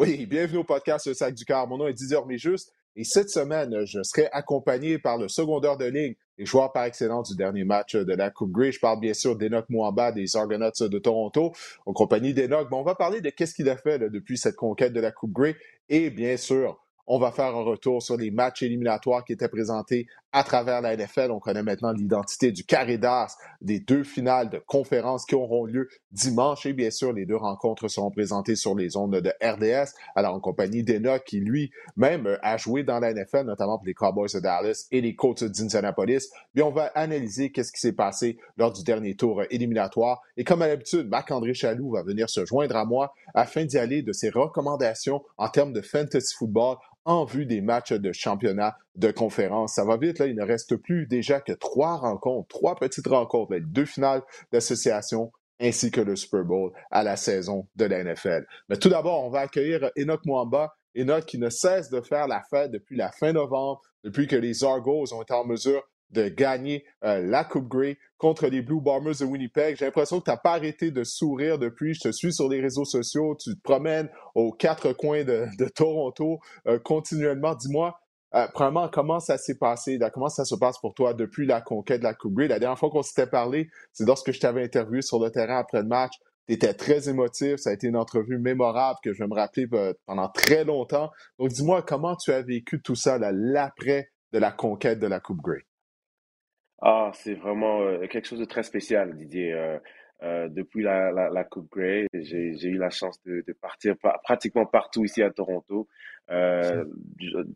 Oui, bienvenue au podcast Le Sac du Car. Mon nom est Didier juste et cette semaine, je serai accompagné par le secondaire de ligne et joueur par excellence du dernier match de la Coupe Grey. Je parle bien sûr d'Enoch Mouamba des Argonauts de Toronto, en compagnie d'Enoch. on va parler de qu'est-ce qu'il a fait depuis cette conquête de la Coupe Grey et bien sûr, on va faire un retour sur les matchs éliminatoires qui étaient présentés à travers la NFL. On connaît maintenant l'identité du carré d'as des deux finales de conférences qui auront lieu dimanche. Et bien sûr, les deux rencontres seront présentées sur les ondes de RDS. Alors, en compagnie d'Enoch, qui lui-même a joué dans la NFL, notamment pour les Cowboys de Dallas et les Colts d'Indianapolis. Bien, on va analyser qu'est-ce qui s'est passé lors du dernier tour éliminatoire. Et comme à l'habitude, Marc-André Chaloux va venir se joindre à moi afin d'y aller de ses recommandations en termes de fantasy football en vue des matchs de championnat de conférence. Ça va vite, là. Il ne reste plus déjà que trois rencontres, trois petites rencontres, deux finales d'association ainsi que le Super Bowl à la saison de la NFL. Mais tout d'abord, on va accueillir Enoch Mwamba. Enoch qui ne cesse de faire la fête depuis la fin novembre, depuis que les Argos ont été en mesure de gagner euh, la Coupe Grey contre les Blue Bombers de Winnipeg. J'ai l'impression que tu n'as pas arrêté de sourire depuis. Je te suis sur les réseaux sociaux. Tu te promènes aux quatre coins de, Toronto euh, continuellement. Dis-moi, euh, premièrement, comment ça s'est passé? comment ça se passe pour toi depuis la conquête de la Coupe Grey? La dernière fois qu'on s'était parlé, c'est lorsque je t'avais interviewé sur le terrain après le match. Tu étais très émotif. Ça a été une entrevue mémorable que je vais me rappeler pendant très longtemps. Donc, dis-moi, comment tu as vécu tout ça, l'après de la conquête de la Coupe Grey? Ah, c'est vraiment euh, quelque chose de très spécial, Didier. Euh, euh, depuis la, la, la Coupe Grey, j'ai, j'ai eu la chance de, de partir pratiquement partout ici à Toronto. Euh,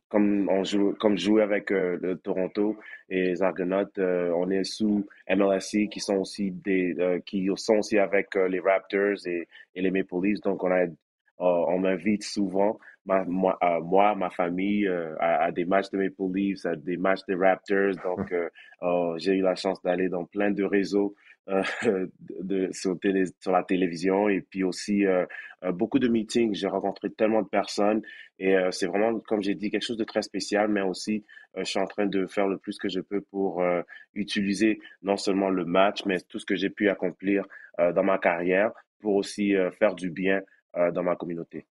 comme on joue, comme jouer avec le Toronto et les Argonauts, on est sous MLSC qui sont aussi des, qui sont aussi avec les Raptors et, et les Maple Leafs. Donc on a, on m'invite souvent ma, moi, euh, moi, ma famille, euh, à, des matchs de Maple Leafs, à des matchs des Raptors. Donc, euh, oh, j'ai eu la chance d'aller dans plein de réseaux de, sur, télé, sur, la télévision et puis aussi beaucoup de meetings. J'ai rencontré tellement de personnes et c'est vraiment, comme j'ai dit, quelque chose de très spécial, mais aussi, je suis en train de faire le plus que je peux pour utiliser non seulement le match, mais tout ce que j'ai pu accomplir dans ma carrière pour aussi faire du bien dans ma communauté.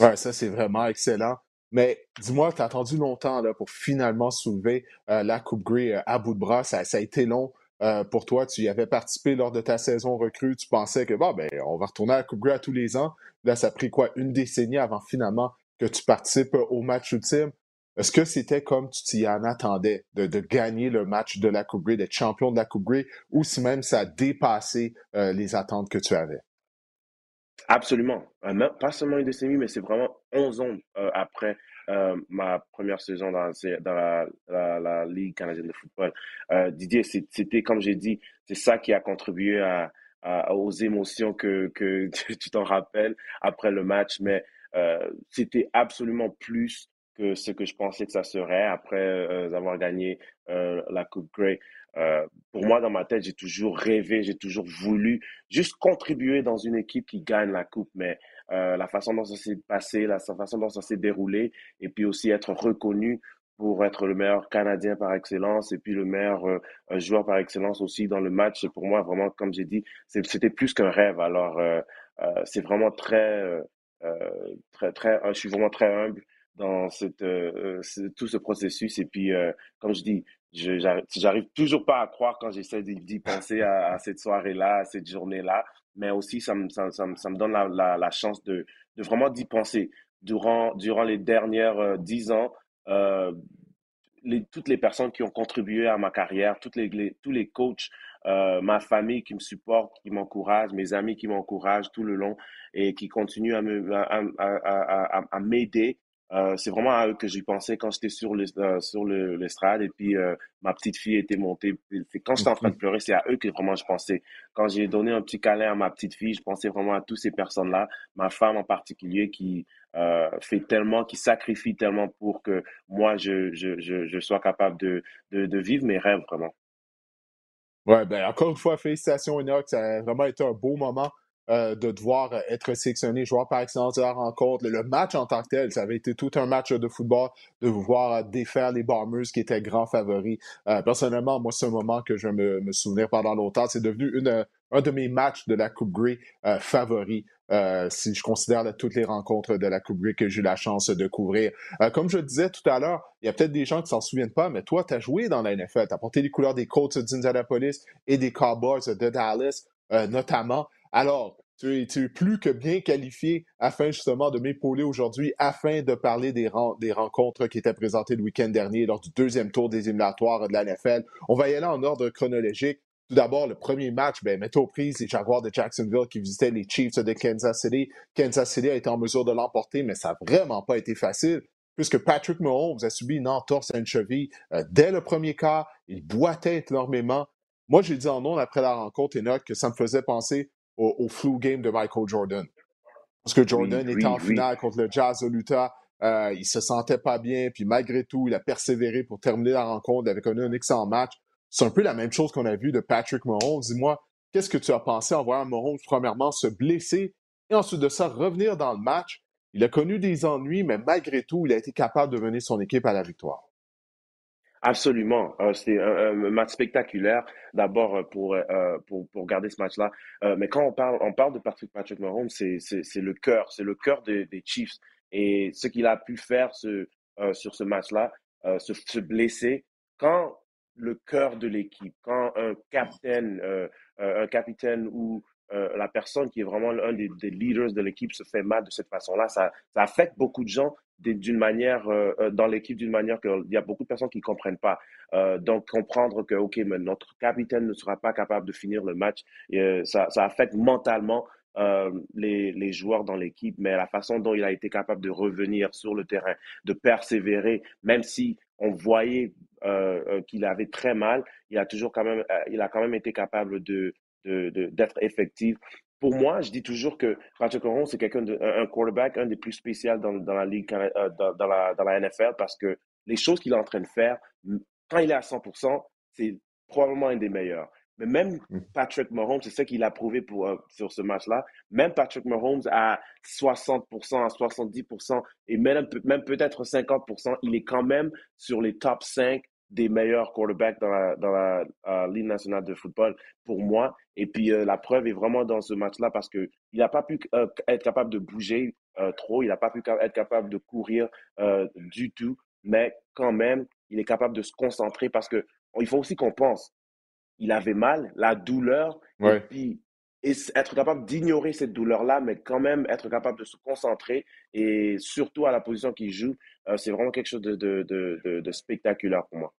Ouais, ça, c'est vraiment excellent. Mais dis-moi, tu as attendu longtemps là, pour finalement soulever euh, la Coupe Grey euh, à bout de bras. Ça, a été long euh, pour toi. Tu y avais participé lors de ta saison recrue. Tu pensais que bon, ben, on va retourner à la Coupe Grey à tous les ans. Là, ça a pris quoi? Une décennie avant finalement que tu participes au match ultime. Est-ce que c'était comme tu t'y en attendais de, de, gagner le match de la Coupe Grey, d'être champion de la Coupe Grey, ou si même ça a dépassé les attentes que tu avais? Absolument. Euh, pas seulement une décennie, mais c'est vraiment 11 ans euh, après euh, ma première saison dans, la, Ligue canadienne de football. Didier, c'était, comme j'ai dit, c'est ça qui a contribué aux émotions que, que tu t'en rappelles après le match, mais c'était absolument plus que ce que je pensais que ça serait après avoir gagné la Coupe Grey. Euh, pour moi, dans ma tête, j'ai toujours rêvé, j'ai toujours voulu juste contribuer dans une équipe qui gagne la coupe. Mais euh, la façon dont ça s'est passé, la façon dont ça s'est déroulé, et puis aussi être reconnu pour être le meilleur Canadien par excellence et puis le meilleur euh, joueur par excellence aussi dans le match. Pour moi vraiment, comme j'ai dit, c'était plus qu'un rêve. Alors, c'est vraiment très, très, très, je suis vraiment très humble dans tout ce processus. Et puis, comme je dis, j'arrive toujours pas à croire quand j'essaie d'y penser à, cette soirée-là, à cette journée-là, mais aussi ça me, ça, ça, me donne la, la, chance de, de vraiment d'y penser. Durant, durant les dernières euh, dix ans, euh, les, toutes les personnes qui ont contribué à ma carrière, toutes les, tous les coachs, euh, ma famille qui me supporte, qui m'encourage, mes amis qui m'encouragent tout le long et qui continuent à m'aider euh, c'est vraiment à eux que j'y pensais quand j'étais sur le euh, sur l'estrade et puis euh, ma petite fille était montée. Quand j'étais en train de pleurer, c'est à eux que vraiment je pensais. Quand j'ai donné un petit câlin à ma petite fille, je pensais vraiment à toutes ces personnes-là, ma femme en particulier qui fait tellement, qui sacrifie tellement pour que moi je je, je, je sois capable de, de, de vivre mes rêves vraiment. Ouais, ben encore une fois, félicitations Enoch, ça a vraiment été un beau moment. Euh, de devoir euh, être sélectionné joueur par excellence de la rencontre. Le match en tant que tel, ça avait été tout un match de football, de voir euh, défaire les Bombers qui étaient grands favoris. personnellement, moi, c'est un moment que je me, me souvenir pendant longtemps. C'est devenu un de mes matchs de la Coupe Grey favoris. si je considère toutes les rencontres de la Coupe Grey que j'ai eu la chance de couvrir. comme je disais tout à l'heure, il y a peut-être des gens qui s'en souviennent pas, mais toi, tu as joué dans la NFL, tu as porté les couleurs des Colts d'Indianapolis et des Cowboys de Dallas, notamment. Alors, tu es, plus que bien qualifié afin justement de m'épauler aujourd'hui, afin de parler des, des, rencontres qui étaient présentées le week-end dernier lors du deuxième tour des éliminatoires de la NFL. On va y aller en ordre chronologique. Tout d'abord, le premier match, ben, mettez aux prises les Jaguars de Jacksonville qui visitaient les Chiefs de Kansas City. Kansas City a été en mesure de l'emporter, mais ça n'a vraiment pas été facile puisque Patrick Mahomes a subi une entorse à une cheville euh, dès le premier quart. Il boitait énormément. Moi, j'ai dit en nom après la rencontre, Enoch, que ça me faisait penser au, au flu game de Michael Jordan. Parce que Jordan était en finale contre le Jazz de l'Utah. Euh, il se sentait pas bien, puis malgré tout, il a persévéré pour terminer la rencontre avec un, un excellent match. C'est un peu la même chose qu'on a vu de Patrick Mahomes. Dis-moi, qu'est-ce que tu as pensé en voyant Mahomes, premièrement, se blesser et ensuite de ça, revenir dans le match? Il a connu des ennuis, mais malgré tout, il a été capable de mener son équipe à la victoire. Absolument. Euh, c'est un, match spectaculaire, d'abord euh, pour, euh, pour, pour garder ce match-là. mais quand on parle, on parle de Patrick, Patrick Mahomes, c'est, c'est, le cœur, c'est le cœur des, des Chiefs. Et ce qu'il a pu faire ce, sur ce match-là, se, se, blesser, quand le cœur de l'équipe, quand un capitaine, un capitaine ou la personne qui est vraiment l'un des, leaders de l'équipe se fait mal de cette façon-là, ça, affecte beaucoup de gens d'une manière euh, euh, dans l'équipe d'une manière qu'il y a beaucoup de personnes qui comprennent pas. Euh, donc comprendre que ok, mais notre capitaine ne sera pas capable de finir le match, ça, affecte mentalement les, les, joueurs dans l'équipe, mais la façon dont il a été capable de revenir sur le terrain, de persévérer, même si on voyait qu'il avait très mal, il a toujours quand même, il a quand même été capable de d'être de, effectif pour moi, je dis toujours que Patrick Mahomes, c'est quelqu'un de, un quarterback, un des plus spéciaux dans, dans la ligue, euh, dans, la, dans la NFL, parce que les choses qu'il est en train de faire, quand il est à 100%, c'est probablement un des meilleurs. Mais même mm. Patrick Mahomes, c'est ce qu'il a prouvé pour, euh, sur ce match-là. Même Patrick Mahomes à 60%, à 70%, et même, même peut-être 50%, il est quand même sur les top 5 des meilleurs quarterbacks dans la, dans la euh, Ligue nationale de football pour moi. Et puis euh, la preuve est vraiment dans ce match-là parce qu'il n'a pas pu euh, être capable de bouger trop, il n'a pas pu être capable de courir du tout, mais quand même, il est capable de se concentrer parce que il faut aussi qu'on pense, il avait mal, la douleur, et puis être capable d'ignorer cette douleur-là, mais quand même être capable de se concentrer et surtout à la position qu'il joue, c'est vraiment quelque chose de, de, de, de spectaculaire pour moi.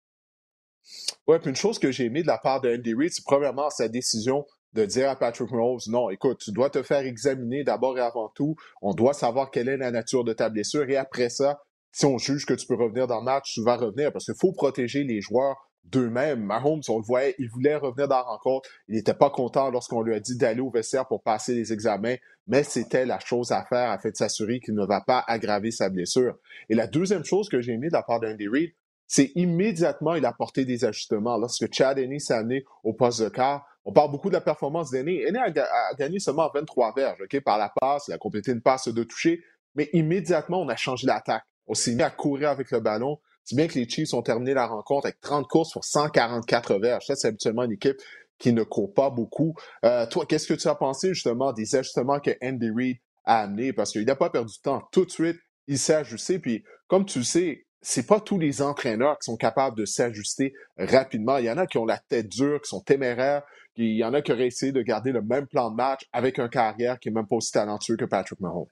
Oui, puis une chose que j'ai aimé de la part de Andy Reid, c'est premièrement sa décision de dire à Patrick Mahomes, non, écoute, tu dois te faire examiner d'abord et avant tout. On doit savoir quelle est la nature de ta blessure. Et après ça, si on juge que tu peux revenir dans le match, tu vas revenir parce qu'il faut protéger les joueurs d'eux-mêmes. Mahomes, on le voyait, il voulait revenir dans la rencontre. Il n'était pas content lorsqu'on lui a dit d'aller au vestiaire pour passer les examens, mais c'était la chose à faire afin de s'assurer qu'il ne va pas aggraver sa blessure. Et la deuxième chose que j'ai aimé de la part d'Andy Reid, c'est immédiatement, il a apporté des ajustements. Lorsque Chad Henney s'est amené au poste de quart, on parle beaucoup de la performance d'Henney. Henney a, gagné seulement 23 verges ok, par la passe, il a complété une passe de toucher, mais immédiatement, on a changé l'attaque. On s'est mis à courir avec le ballon. C'est bien que les Chiefs ont terminé la rencontre avec 30 courses pour 144 verges. Ça, c'est habituellement une équipe qui ne court pas beaucoup. Euh, toi, qu'est-ce que tu as pensé justement des ajustements que Andy Reid a amenés? Parce qu'il n'a pas perdu de temps. Tout de suite, il s'est ajusté. Puis, comme tu le sais, c'est pas tous les entraîneurs qui sont capables de s'ajuster rapidement. Il y en a qui ont la tête dure, qui sont téméraires. Il y en a qui auraient essayé de garder le même plan de match avec un carrière qui est même pas aussi talentueux que Patrick Mahomes.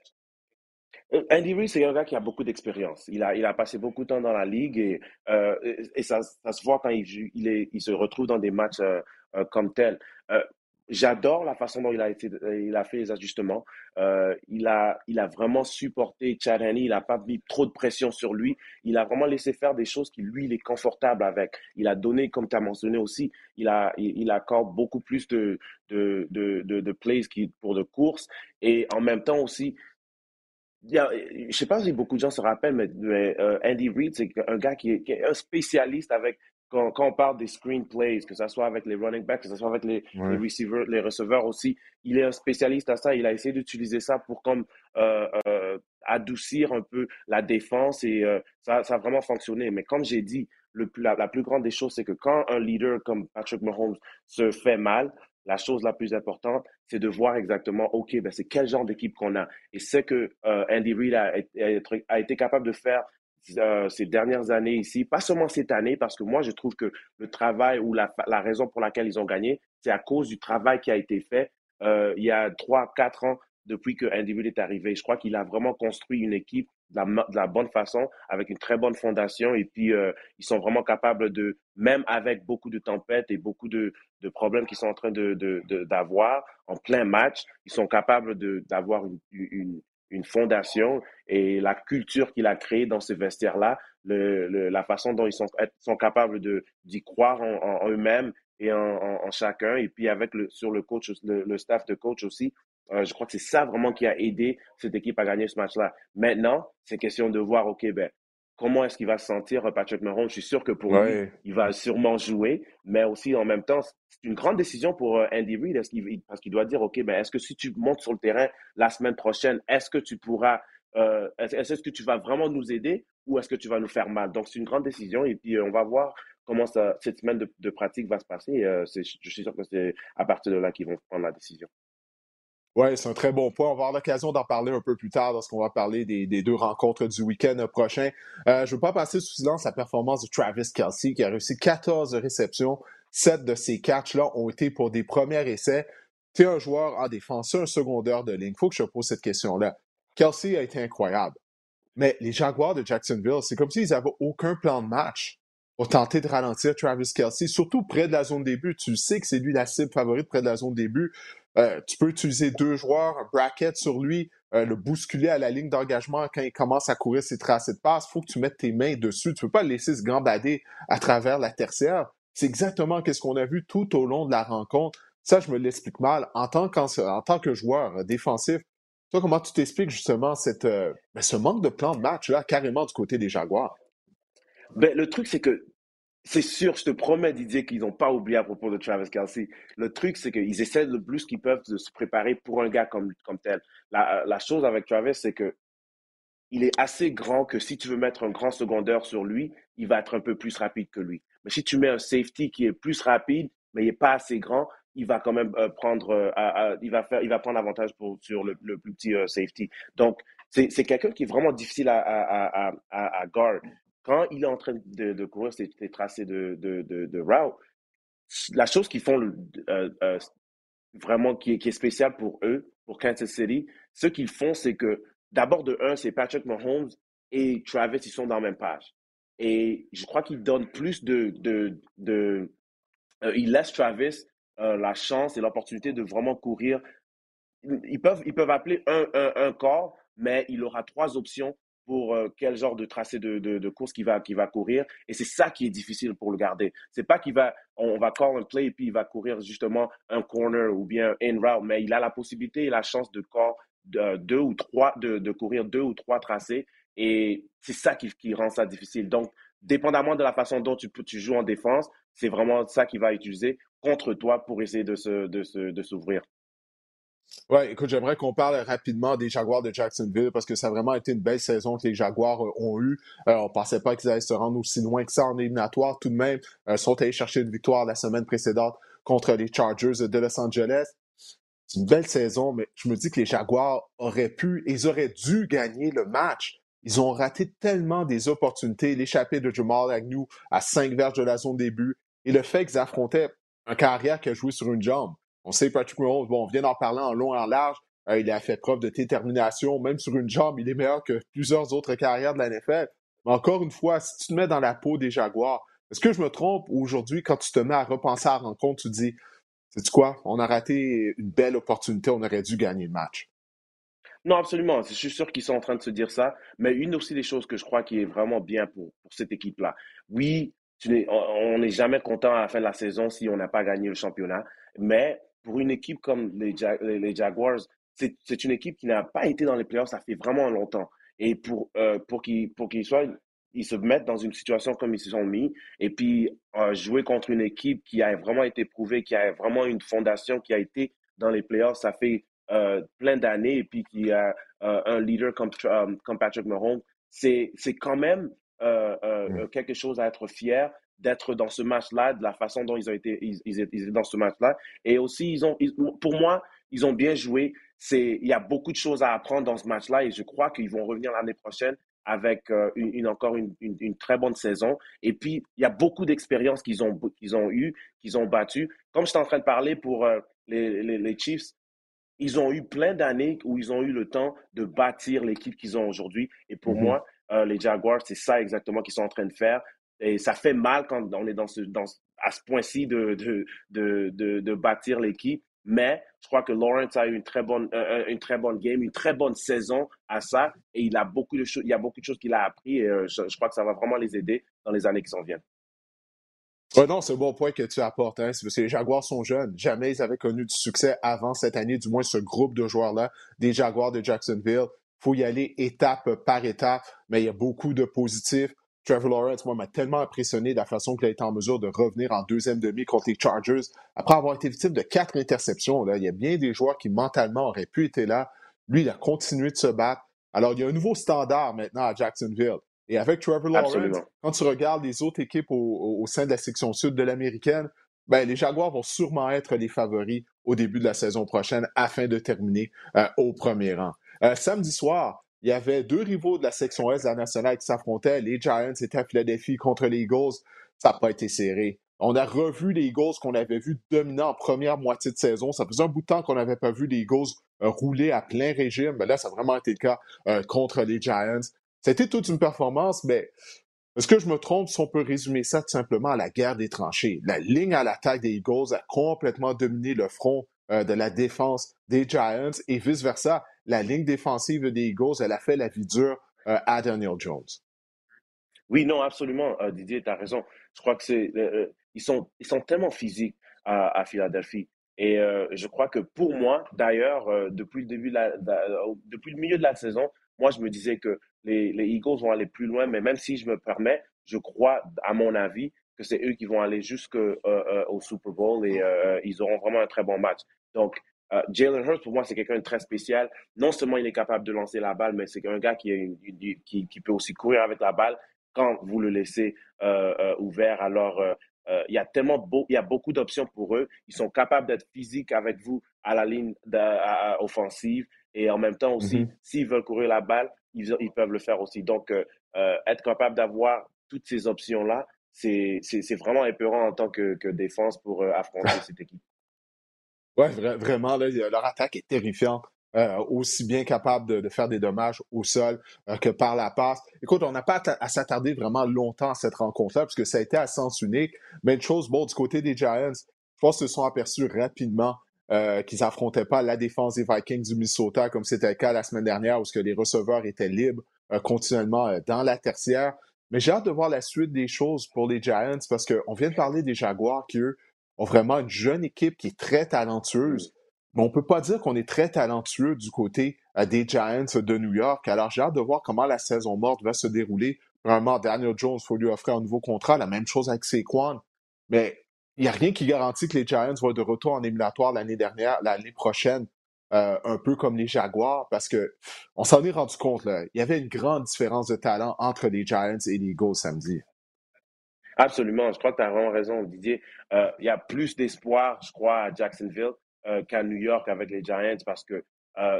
Euh, Andy Reid, c'est un gars qui a beaucoup d'expérience. Il a, il a passé beaucoup de temps dans la ligue et, euh, et ça, ça, se voit quand il, il, se retrouve dans des matchs euh, comme tel. J'adore la façon dont il a, été, il a fait les ajustements. Euh, il, a, il a vraiment supporté Chad Henney. Il n'a pas mis trop de pression sur lui. Il a vraiment laissé faire des choses qui, lui, il est confortable avec. Il a donné, comme tu as mentionné aussi, il, a, il, accorde beaucoup plus de, de, de, de, plays qui, pour de courses. Et en même temps aussi, je ne sais pas si beaucoup de gens se rappellent, mais, euh, Andy Reid, c'est un gars qui est, un spécialiste avec quand, on parle des screenplays, que ce soit avec les running backs, que ce soit avec les, receivers, les receveurs aussi, il est un spécialiste à ça. Il a essayé d'utiliser ça pour comme euh, euh, adoucir un peu la défense et euh, ça, ça, a vraiment fonctionné. Mais comme j'ai dit, le, la, la, plus grande des choses, c'est que quand un leader comme Patrick Mahomes se fait mal, la chose la plus importante, c'est de voir exactement, OK, ben c'est quel genre d'équipe qu'on a. Et ce que euh, Andy Reid a, a, été capable de faire euh, ces dernières années ici, pas seulement cette année, parce que moi, je trouve que le travail ou la, la raison pour laquelle ils ont gagné, c'est à cause du travail qui a été fait euh, il y a trois, quatre ans depuis que Reid est arrivé. Je crois qu'il a vraiment construit une équipe de la, bonne façon, avec une très bonne fondation. Et puis, euh, ils sont vraiment capables de, même avec beaucoup de tempêtes et beaucoup de, problèmes qu'ils sont en train d'avoir de, en plein match, ils sont capables d'avoir une, fondation et la culture qu'il a créée dans ce vestiaire-là, le, la façon dont ils sont, sont capables d'y croire en, eux-mêmes et en, chacun. Et puis, avec le, sur le coach, le staff de coach aussi, euh, je crois que c'est ça vraiment qui a aidé cette équipe à gagner ce match-là. Maintenant, c'est question de voir, OK, ben, comment est-ce qu'il va se sentir, euh, Patrick Mahomes? Je suis sûr que pour lui, il va sûrement jouer, mais aussi en même temps, c'est une grande décision pour euh, Andy Reid parce qu'il doit dire, OK, ben, est-ce que si tu montes sur le terrain la semaine prochaine, est-ce que tu pourras, est-ce que tu vas vraiment nous aider ou est-ce que tu vas nous faire mal? Donc, c'est une grande décision et puis on va voir comment ça, cette semaine de, pratique va se passer. je suis sûr que c'est à partir de là qu'ils vont prendre la décision. Oui, c'est un très bon point. On va avoir l'occasion d'en parler un peu plus tard lorsqu'on va parler des, deux rencontres du week-end prochain. Euh, je ne veux pas passer sous silence la performance de Travis Kelsey qui a réussi 14 réceptions. 7 de ces catchs-là ont été pour des premiers essais. Tu un joueur en défense, un secondaire de ligne. Il faut que je pose cette question-là. Kelsey a été incroyable. Mais les Jaguars de Jacksonville, c'est comme s'ils n'avaient aucun plan de match pour tenter de ralentir Travis Kelsey, surtout près de la zone début. Tu sais que c'est lui la cible favorite près de la zone début. Euh, tu peux utiliser deux joueurs, un bracket sur lui, euh, le bousculer à la ligne d'engagement quand il commence à courir ses tracés de passe. Il faut que tu mettes tes mains dessus. Tu ne peux pas le laisser se gambader à travers la tertiaire. C'est exactement ce qu'on a vu tout au long de la rencontre. Ça, je me l'explique mal. En tant, tant que joueur euh, défensif, toi, comment tu t'expliques justement cette, ben, ce manque de plan de match là, carrément du côté des Jaguars? Ben, le truc, c'est que c'est sûr, je te promets, Didier, qu'ils n'ont pas oublié à propos de Travis Kelsey. Le truc, c'est qu'ils essaient le plus qu'ils peuvent de se préparer pour un gars comme, comme tel. La, la chose avec Travis, c'est que il est assez grand que si tu veux mettre un grand secondaire sur lui, il va être un peu plus rapide que lui. Mais si tu mets un safety qui est plus rapide, mais il n'est pas assez grand, il va quand même euh, prendre, euh, il va faire, il va prendre avantage sur le, le plus petit euh, safety. Donc, c'est quelqu'un qui est vraiment difficile à, à, à, à guard quand il est en train de, courir ses, tracés de, de, route, la chose qu'ils font euh, euh, vraiment qui est, qui est spéciale pour eux, pour Kansas City, ce qu'ils font, c'est que d'abord de un, c'est Patrick Mahomes et Travis, ils sont dans la même page. Et je crois qu'ils donnent plus de... de, de euh, ils laissent Travis la chance et l'opportunité de vraiment courir. Ils peuvent, ils peuvent appeler un, un, un corps, mais il aura trois options pour euh, quel genre de tracé de, de, course qu'il va, va courir. Et c'est ça qui est difficile pour le garder. C'est pas qu'il va, on va call un play et puis il va courir justement un corner ou bien in route, mais il a la possibilité et la chance de call de, deux ou trois, de, de courir deux ou trois tracés. Et c'est ça qui, qui rend ça difficile. Donc, dépendamment de la façon dont tu, tu joues en défense, c'est vraiment ça qu'il va utiliser contre toi pour essayer de se, de, de s'ouvrir. Ouais, écoute, j'aimerais qu'on parle rapidement des Jaguars de Jacksonville parce que ça a vraiment été une belle saison que les Jaguars euh, ont eue. Euh, on pensait pas qu'ils allaient se rendre aussi loin que ça en éliminatoire. Tout de même, ils euh, sont allés chercher une victoire la semaine précédente contre les Chargers de Los Angeles. C'est une belle saison, mais je me dis que les Jaguars auraient pu, ils auraient dû gagner le match. Ils ont raté tellement des opportunités. L'échappée de Jamal Agnew à cinq verges de la zone début et le fait qu'ils affrontaient un carrière qui a joué sur une jambe. On sait Patrick Mahomes, on vient d'en parler en long et en large. Euh, il a fait preuve de détermination, même sur une jambe, il est meilleur que plusieurs autres carrières de la NFL. Mais encore une fois, si tu te mets dans la peau des Jaguars, est-ce que je me trompe aujourd'hui quand tu te mets à repenser à la rencontre, tu dis, c'est quoi, on a raté une belle opportunité, on aurait dû gagner le match. Non, absolument. Je suis sûr qu'ils sont en train de se dire ça. Mais une aussi des choses que je crois qui est vraiment bien pour, pour cette équipe-là. Oui, on n'est jamais content à la fin de la saison si on n'a pas gagné le championnat. Mais pour une équipe comme les, les, Jaguars, c'est une équipe qui n'a pas été dans les playoffs, ça fait vraiment longtemps. Et pour, euh, pour qu'ils soient, ils se mettent dans une situation comme ils se sont mis, et puis euh, jouer contre une équipe qui a vraiment été prouvée, qui a vraiment une fondation, qui a été dans les playoffs, ça fait euh, plein d'années, et puis qui a un leader comme, comme Patrick Mahomes, c'est quand même quelque chose à être fier d'être dans ce match-là, de la façon dont ils ont été, ils, étaient dans ce match-là. Et aussi, ils ont, pour moi, ils ont bien joué. C'est, il y a beaucoup de choses à apprendre dans ce match-là et je crois qu'ils vont revenir l'année prochaine avec euh, une, encore une, une, très bonne saison. Et puis, il y a beaucoup d'expériences qu'ils ont, qu'ils ont eues, qu'ils ont battues. Comme je suis en train de parler pour euh, les, les, les, Chiefs, ils ont eu plein d'années où ils ont eu le temps de bâtir l'équipe qu'ils ont aujourd'hui. Et pour mm-hmm. moi, euh, les Jaguars, c'est ça exactement qu'ils sont en train de faire. Et ça fait mal quand on est dans ce, dans, à ce point-ci de, de, de, de, de bâtir l'équipe. Mais je crois que Lawrence a eu une très bonne, euh, euh, une très bonne game, une très bonne saison à ça. Et il a beaucoup de il y a beaucoup de choses qu'il a appris. Et je, crois que ça va vraiment les aider dans les années qui s'en viennent. Ouais, non, c'est un bon point que tu apportes. Hein. Parce que les Jaguars sont jeunes. Jamais ils avaient connu du succès avant cette année, du moins ce groupe de joueurs-là, des Jaguars de Jacksonville. Il faut y aller étape par étape, mais il y a beaucoup de positifs. Trevor Lawrence, moi, m'a tellement impressionné de la façon qu'il a été en mesure de revenir en deuxième demi contre les Chargers après avoir été victime de quatre interceptions. Là. Il y a bien des joueurs qui mentalement auraient pu être là. Lui, il a continué de se battre. Alors, il y a un nouveau standard maintenant à Jacksonville. Et avec Trevor Lawrence, quand tu regardes les autres équipes au, sein de la section sud de l'américaine, ben, les Jaguars vont sûrement être les favoris au début de la saison prochaine afin de terminer euh, au premier rang. Euh, samedi soir, il y avait deux rivaux de la section Est de la nationale qui s'affrontaient. Les Giants étaient à Philadelphie contre les Eagles. Ça n'a pas été serré. On a revu les Eagles qu'on avait vu dominer en première moitié de saison. Ça faisait un bout de temps qu'on n'avait pas vu les Eagles euh, rouler à plein régime. Mais là, ça a vraiment été le cas contre les Giants. C'était toute une performance, mais est-ce que je me trompe si on peut résumer ça tout simplement à la guerre des tranchées? La ligne à l'attaque des Eagles a complètement dominé le front euh, de la défense des Giants et vice-versa. La ligne défensive des Eagles, elle a fait la vie dure euh, à Daniel Jones. Oui, non, absolument. Euh, Didier, tu as raison. Je crois que c'est. ils, sont, ils sont tellement physiques à, Philadelphie. Et je crois que pour moi, d'ailleurs, depuis, le début depuis le milieu de la saison, moi, je me disais que les, Eagles vont aller plus loin, mais même si je me permets, je crois, à mon avis, que c'est eux qui vont aller jusqu'au euh, euh, Super Bowl et euh, ils auront vraiment un très bon match. Donc, Jalen Hurts, pour moi, c'est quelqu'un de très spécial. Non seulement il est capable de lancer la balle, mais c'est un gars qui, qui, qui, peut aussi courir avec la balle quand vous le laissez ouvert. Alors, il y a tellement beau, il y a beaucoup d'options pour eux. Ils sont capables d'être physiques avec vous à la ligne offensive et en même temps aussi, mm-hmm. s'ils veulent courir la balle, ils, peuvent le faire aussi. Donc, euh, euh, être capable d'avoir toutes ces options-là, c'est vraiment épeurant en tant que, défense pour euh, affronter cette équipe. Oui, vraiment, leur attaque est terrifiante. aussi bien capable de, faire des dommages au sol que par la passe. Écoute, on n'a pas à, s'attarder vraiment longtemps à cette rencontre-là, parce que ça a été à sens unique. Mais une chose, bon, du côté des Giants, je pense qu'ils se sont aperçus rapidement euh, qu'ils n'affrontaient pas la défense des Vikings du Minnesota comme c'était le cas la semaine dernière où que les receveurs étaient libres euh, continuellement euh, dans la tertiaire. Mais j'ai hâte de voir la suite des choses pour les Giants parce qu'on vient de parler des Jaguars qui, eux, ont vraiment une jeune équipe qui est très talentueuse. Mais on ne peut pas dire qu'on est très talentueux du côté des Giants de New York. Alors j'ai hâte de voir comment la saison morte va se dérouler. Vraiment, Daniel Jones, il faut lui offrir un nouveau contrat. La même chose avec Saquon. Mais il n'y a rien qui garantit que les Giants vont de retour en éliminatoire l'année dernière, l'année prochaine, euh, un peu comme les Jaguars, parce que on s'en est rendu compte, là, il y avait une grande différence de talent entre les Giants et les Eagles samedi. Absolument, je crois que tu as vraiment raison, Didier. Euh, il y a plus d'espoir, je crois, à Jacksonville euh, qu'à New York avec les Giants, parce que,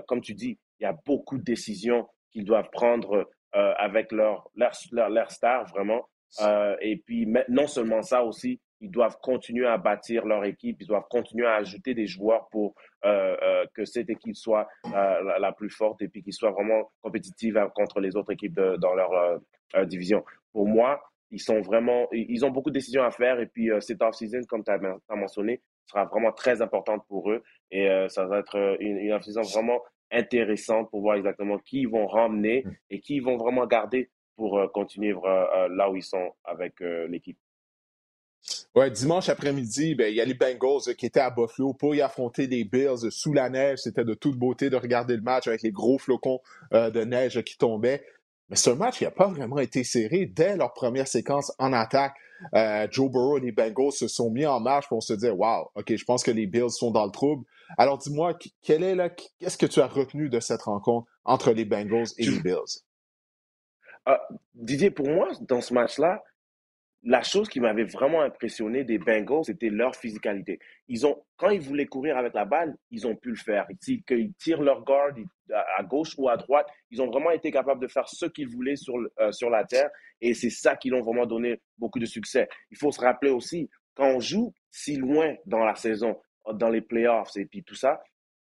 comme tu dis, il y a beaucoup de décisions qu'ils doivent prendre avec leur, leur, leur, leur star, vraiment. et puis, non seulement ça aussi, ils doivent continuer à bâtir leur équipe, ils doivent continuer à ajouter des joueurs pour euh, euh, que cette équipe soit euh, la, plus forte et puis qu'ils soient vraiment compétitive contre les autres équipes dans leur division. Pour moi, ils sont vraiment, ils ont beaucoup de décisions à faire et puis cette off-season, comme tu as, mentionné, sera vraiment très importante pour eux et ça va être une, une off-season vraiment intéressante pour voir exactement qui ils vont ramener mm. et qui ils vont vraiment garder pour continuer là où ils sont avec l'équipe. Ouais, dimanche après-midi, ben, il y a les Bengals euh, qui étaient à Buffalo pour y affronter les Bills sous la neige. C'était de toute beauté de regarder le match avec les gros flocons euh, de neige qui tombaient. Mais ce match, il n'a pas vraiment été serré. Dès leur première séquence en attaque, euh, Joe Burrow et les Bengals se sont mis en marche pour se dire Wow, OK, je pense que les Bills sont dans le trouble. Alors dis-moi, quel est qu'est-ce que tu as retenu de cette rencontre entre les Bengals et les Bills? Didier, pour moi, dans ce match-là, la chose qui m'avait vraiment impressionné des Bengals, c'était leur physicalité. Ils ont, quand ils voulaient courir avec la balle, ils ont pu le faire. Ils, tirent leur garde à gauche ou à droite, ils ont vraiment été capables de faire ce qu'ils voulaient sur, euh, sur la terre. Et c'est ça qui leur vraiment donné beaucoup de succès. Il faut se rappeler aussi, quand on joue si loin dans la saison, dans les playoffs et puis tout ça,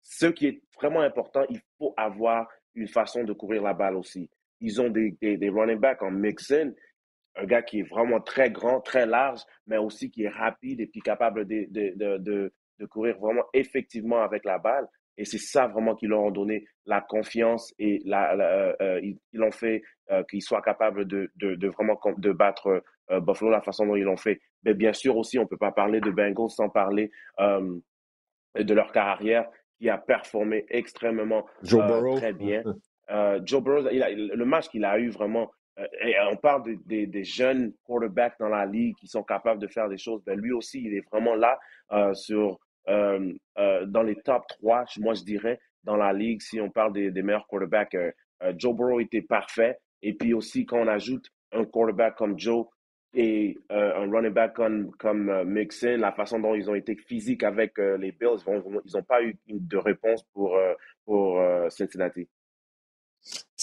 ce qui est vraiment important, il faut avoir une façon de courir la balle aussi. Ils ont des, des, running backs en mixing un gars qui est vraiment très grand, très large, mais aussi qui est rapide et puis capable de, de, de, de courir vraiment effectivement avec la balle. Et c'est ça vraiment qui leur ont donné la confiance et la, euh, euh, ils, l'ont fait euh, qu'ils soient capables de, de, de, vraiment de battre Buffalo la façon dont ils l'ont fait. Mais bien sûr aussi, on ne peut pas parler de Bengals sans parler de leur carrière qui a performé extrêmement très bien. Joe Burrow, il a, le match qu'il a eu vraiment euh, et on parle des jeunes quarterbacks dans la ligue qui sont capables de faire des choses. Ben, lui aussi, il est vraiment là euh, sur, euh, dans les top 3, moi je dirais, dans la ligue, si on parle des, meilleurs quarterbacks. Joe Burrow était parfait. Et puis aussi, quand on ajoute un quarterback comme Joe et un running back comme, comme Mixon, la façon dont ils ont été physiques avec les Bills, ils n'ont pas eu de réponse pour, pour Cincinnati.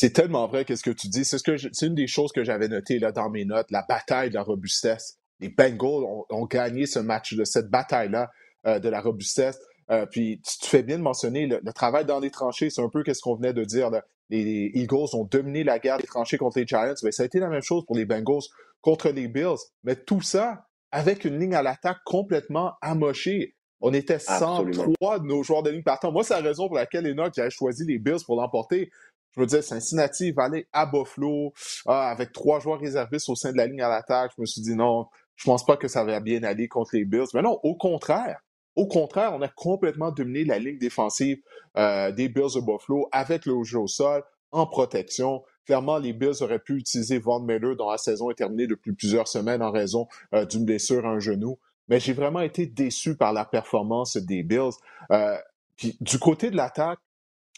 C'est tellement vrai qu'est-ce que tu dis. C'est ce une des choses que j'avais notées là dans mes notes, la bataille de la robustesse. Les Bengals ont, gagné ce match, de cette bataille-là euh, de la robustesse. Euh, puis tu, fais bien de mentionner le, travail dans les tranchées, c'est un peu ce qu'on venait de dire. Les, Eagles ont dominé la guerre des tranchées contre les Giants. Mais ça a été la même chose pour les Bengals contre les Bills. Mais tout ça avec une ligne à l'attaque complètement amochée. On était 103 de nos joueurs de ligne partant. Moi, c'est la raison pour laquelle Enoch j'avais choisi les Bills pour l'emporter. Je me disais, Cincinnati va aller à Buffalo ah, avec trois joueurs réservistes au sein de la ligne à l'attaque. Je me suis dit non, je pense pas que ça va bien aller contre les Bills. Mais non, au contraire. Au contraire, on a complètement dominé la ligne défensive euh, des Bills de Buffalo avec le jeu au sol, en protection. Clairement, les Bills auraient pu utiliser Von Miller dont la saison est terminée depuis plusieurs semaines en raison euh, d'une blessure à un genou. Mais j'ai vraiment été déçu par la performance des Bills. Euh, puis, du côté de l'attaque,